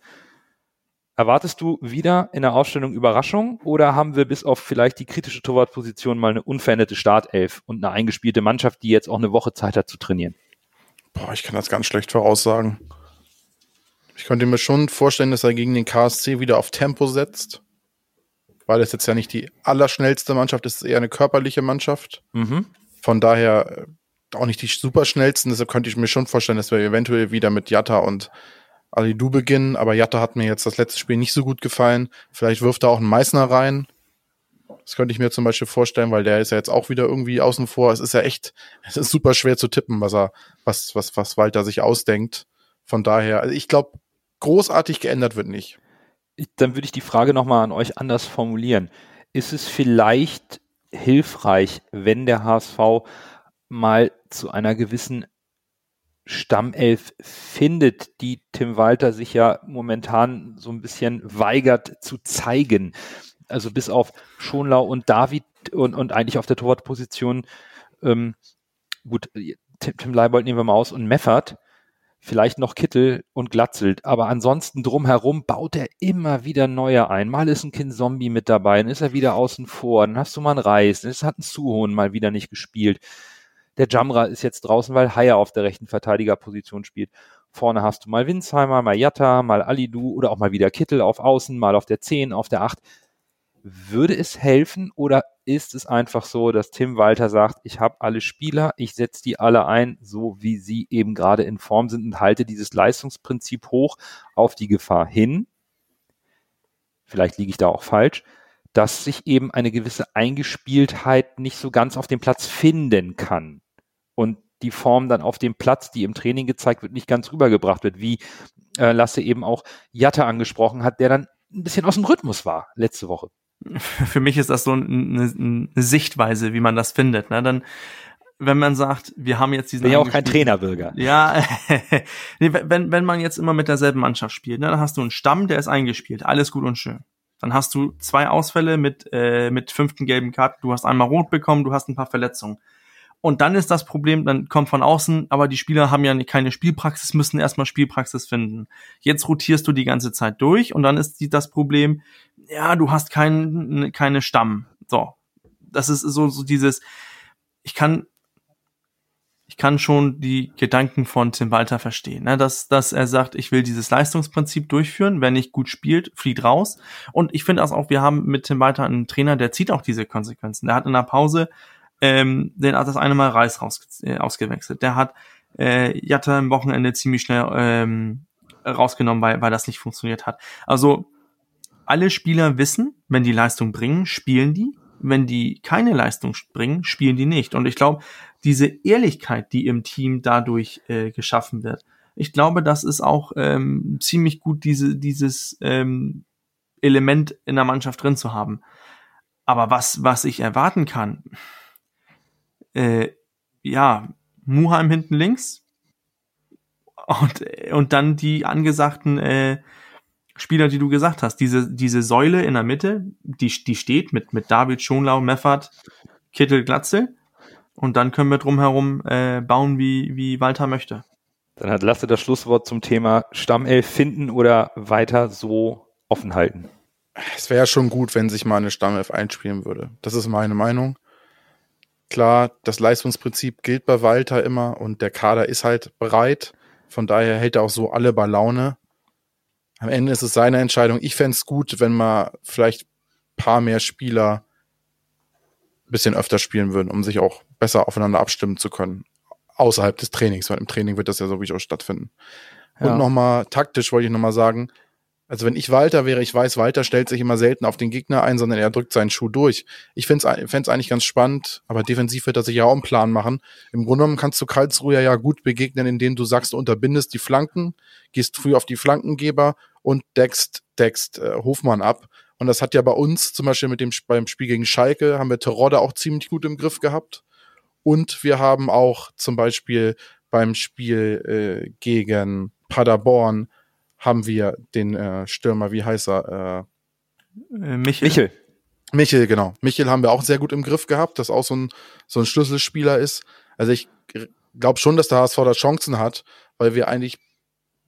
Speaker 1: Erwartest du wieder in der Ausstellung Überraschung oder haben wir bis auf vielleicht die kritische Torwartposition mal eine unveränderte Startelf und eine eingespielte Mannschaft, die jetzt auch eine Woche Zeit hat zu trainieren?
Speaker 2: Boah, ich kann das ganz schlecht voraussagen. Ich könnte mir schon vorstellen, dass er gegen den KSC wieder auf Tempo setzt, weil es jetzt ja nicht die allerschnellste Mannschaft ist, es ist eher eine körperliche Mannschaft.
Speaker 1: Mhm.
Speaker 2: Von daher auch nicht die superschnellsten, deshalb könnte ich mir schon vorstellen, dass wir eventuell wieder mit Jatta und Alidu beginnen, aber Jatta hat mir jetzt das letzte Spiel nicht so gut gefallen. Vielleicht wirft er auch einen Meißner rein. Das könnte ich mir zum Beispiel vorstellen, weil der ist ja jetzt auch wieder irgendwie außen vor. Es ist ja echt, es ist super schwer zu tippen, was er, was, was, was Walter sich ausdenkt. Von daher, also ich glaube, großartig geändert wird nicht.
Speaker 1: Dann würde ich die Frage nochmal an euch anders formulieren. Ist es vielleicht hilfreich, wenn der HSV mal zu einer gewissen Stammelf findet, die Tim Walter sich ja momentan so ein bisschen weigert zu zeigen. Also bis auf Schonlau und David und, und eigentlich auf der Torwartposition, ähm, gut, Tim, Tim Leibold nehmen wir mal aus und Meffert, vielleicht noch Kittel und Glatzelt, aber ansonsten drumherum baut er immer wieder neue ein. Mal ist ein Kind Zombie mit dabei, dann ist er wieder außen vor, dann hast du mal einen Reis, dann hat ein Suhohn mal wieder nicht gespielt. Der Jamra ist jetzt draußen, weil Haya auf der rechten Verteidigerposition spielt. Vorne hast du mal Winsheimer, mal Jatta, mal Alidu oder auch mal wieder Kittel auf Außen, mal auf der 10, auf der 8. Würde es helfen oder ist es einfach so, dass Tim Walter sagt, ich habe alle Spieler, ich setze die alle ein, so wie sie eben gerade in Form sind und halte dieses Leistungsprinzip hoch auf die Gefahr hin, vielleicht liege ich da auch falsch, dass sich eben eine gewisse Eingespieltheit nicht so ganz auf dem Platz finden kann und die Form dann auf dem Platz, die im Training gezeigt wird, nicht ganz rübergebracht wird, wie äh, Lasse eben auch Jatta angesprochen hat, der dann ein bisschen aus dem Rhythmus war letzte Woche.
Speaker 3: Für mich ist das so eine, eine Sichtweise, wie man das findet. Ne? Dann, wenn man sagt, wir haben jetzt diesen.
Speaker 1: Bin ja auch kein Trainerbürger.
Speaker 3: Ja, nee, wenn, wenn man jetzt immer mit derselben Mannschaft spielt, ne, dann hast du einen Stamm, der ist eingespielt, alles gut und schön. Dann hast du zwei Ausfälle mit, äh, mit fünften gelben Karten, du hast einmal rot bekommen, du hast ein paar Verletzungen. Und dann ist das Problem, dann kommt von außen, aber die Spieler haben ja keine Spielpraxis, müssen erstmal Spielpraxis finden. Jetzt rotierst du die ganze Zeit durch und dann ist die, das Problem, ja, du hast kein, keine Stamm. So. Das ist so, so dieses, ich kann, ich kann schon die Gedanken von Tim Walter verstehen, ne? dass, dass er sagt, ich will dieses Leistungsprinzip durchführen, wenn nicht gut spielt, flieht raus. Und ich finde auch, wir haben mit Tim Walter einen Trainer, der zieht auch diese Konsequenzen. Der hat in der Pause ähm, den hat das eine Mal Reis raus, äh, ausgewechselt. Der hat äh, Jatta am Wochenende ziemlich schnell ähm, rausgenommen, weil, weil das nicht funktioniert hat. Also alle Spieler wissen, wenn die Leistung bringen, spielen die. Wenn die keine Leistung bringen, spielen die nicht. Und ich glaube, diese Ehrlichkeit, die im Team dadurch äh, geschaffen wird, ich glaube, das ist auch ähm, ziemlich gut, diese, dieses ähm, Element in der Mannschaft drin zu haben. Aber was, was ich erwarten kann, äh, ja, Muheim hinten links und, und dann die angesagten äh, Spieler, die du gesagt hast. Diese, diese Säule in der Mitte, die, die steht mit, mit David, Schonlau, Meffert, Kittel, Glatzel. Und dann können wir drumherum äh, bauen, wie, wie Walter möchte.
Speaker 1: Dann hat Lasse das Schlusswort zum Thema Stammelf finden oder weiter so offen halten.
Speaker 2: Es wäre schon gut, wenn sich mal eine Stammelf einspielen würde. Das ist meine Meinung. Klar, das Leistungsprinzip gilt bei Walter immer und der Kader ist halt bereit. Von daher hält er auch so alle bei Laune. Am Ende ist es seine Entscheidung. Ich fände es gut, wenn mal vielleicht paar mehr Spieler ein bisschen öfter spielen würden, um sich auch besser aufeinander abstimmen zu können. außerhalb des Trainings, weil im Training wird das ja sowieso stattfinden.
Speaker 3: Ja.
Speaker 2: Und nochmal taktisch wollte ich nochmal sagen, also wenn ich Walter wäre, ich weiß, Walter stellt sich immer selten auf den Gegner ein, sondern er drückt seinen Schuh durch. Ich fände es eigentlich ganz spannend, aber defensiv wird er sich ja auch einen Plan machen. Im Grunde genommen kannst du Karlsruhe ja gut begegnen, indem du sagst, du unterbindest die Flanken, gehst früh auf die Flankengeber und deckst, deckst äh, Hofmann ab. Und das hat ja bei uns zum Beispiel mit dem beim Spiel gegen Schalke haben wir Terodde auch ziemlich gut im Griff gehabt. Und wir haben auch zum Beispiel beim Spiel äh, gegen Paderborn haben wir den äh, Stürmer, wie heißt er?
Speaker 3: Äh, Michel.
Speaker 1: Michel.
Speaker 2: Michel, genau. Michel haben wir auch sehr gut im Griff gehabt, das auch so ein, so ein Schlüsselspieler ist. Also ich glaube schon, dass der HSV da Chancen hat, weil wir eigentlich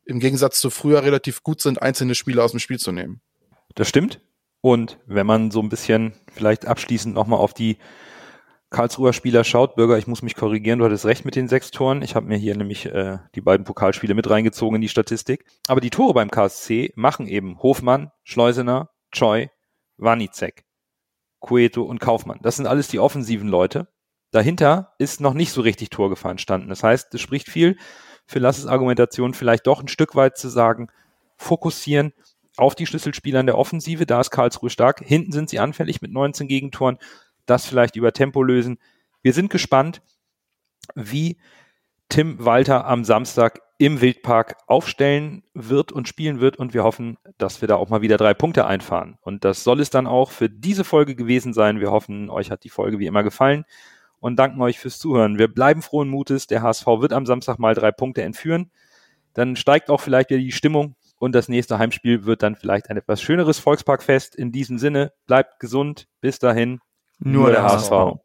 Speaker 2: im Gegensatz zu früher relativ gut sind, einzelne Spieler aus dem Spiel zu nehmen.
Speaker 1: Das stimmt. Und wenn man so ein bisschen vielleicht abschließend nochmal auf die Karlsruher Spieler schaut, Bürger, ich muss mich korrigieren, du hattest recht mit den sechs Toren. Ich habe mir hier nämlich äh, die beiden Pokalspiele mit reingezogen in die Statistik. Aber die Tore beim KSC machen eben Hofmann, Schleusener, Choi, Wanizek, Cueto und Kaufmann. Das sind alles die offensiven Leute. Dahinter ist noch nicht so richtig Torgefahren standen. Das heißt, es spricht viel für Lasses Argumentation, vielleicht doch ein Stück weit zu sagen, fokussieren auf die Schlüsselspieler in der Offensive. Da ist Karlsruhe stark. Hinten sind sie anfällig mit 19 Gegentoren das vielleicht über Tempo lösen. Wir sind gespannt, wie Tim Walter am Samstag im Wildpark aufstellen wird und spielen wird und wir hoffen, dass wir da auch mal wieder drei Punkte einfahren. Und das soll es dann auch für diese Folge gewesen sein. Wir hoffen, euch hat die Folge wie immer gefallen und danken euch fürs Zuhören. Wir bleiben frohen Mutes. Der HSV wird am Samstag mal drei Punkte entführen. Dann steigt auch vielleicht wieder die Stimmung und das nächste Heimspiel wird dann vielleicht ein etwas schöneres Volksparkfest. In diesem Sinne, bleibt gesund. Bis dahin.
Speaker 3: Nur, der, der HSV. HSV.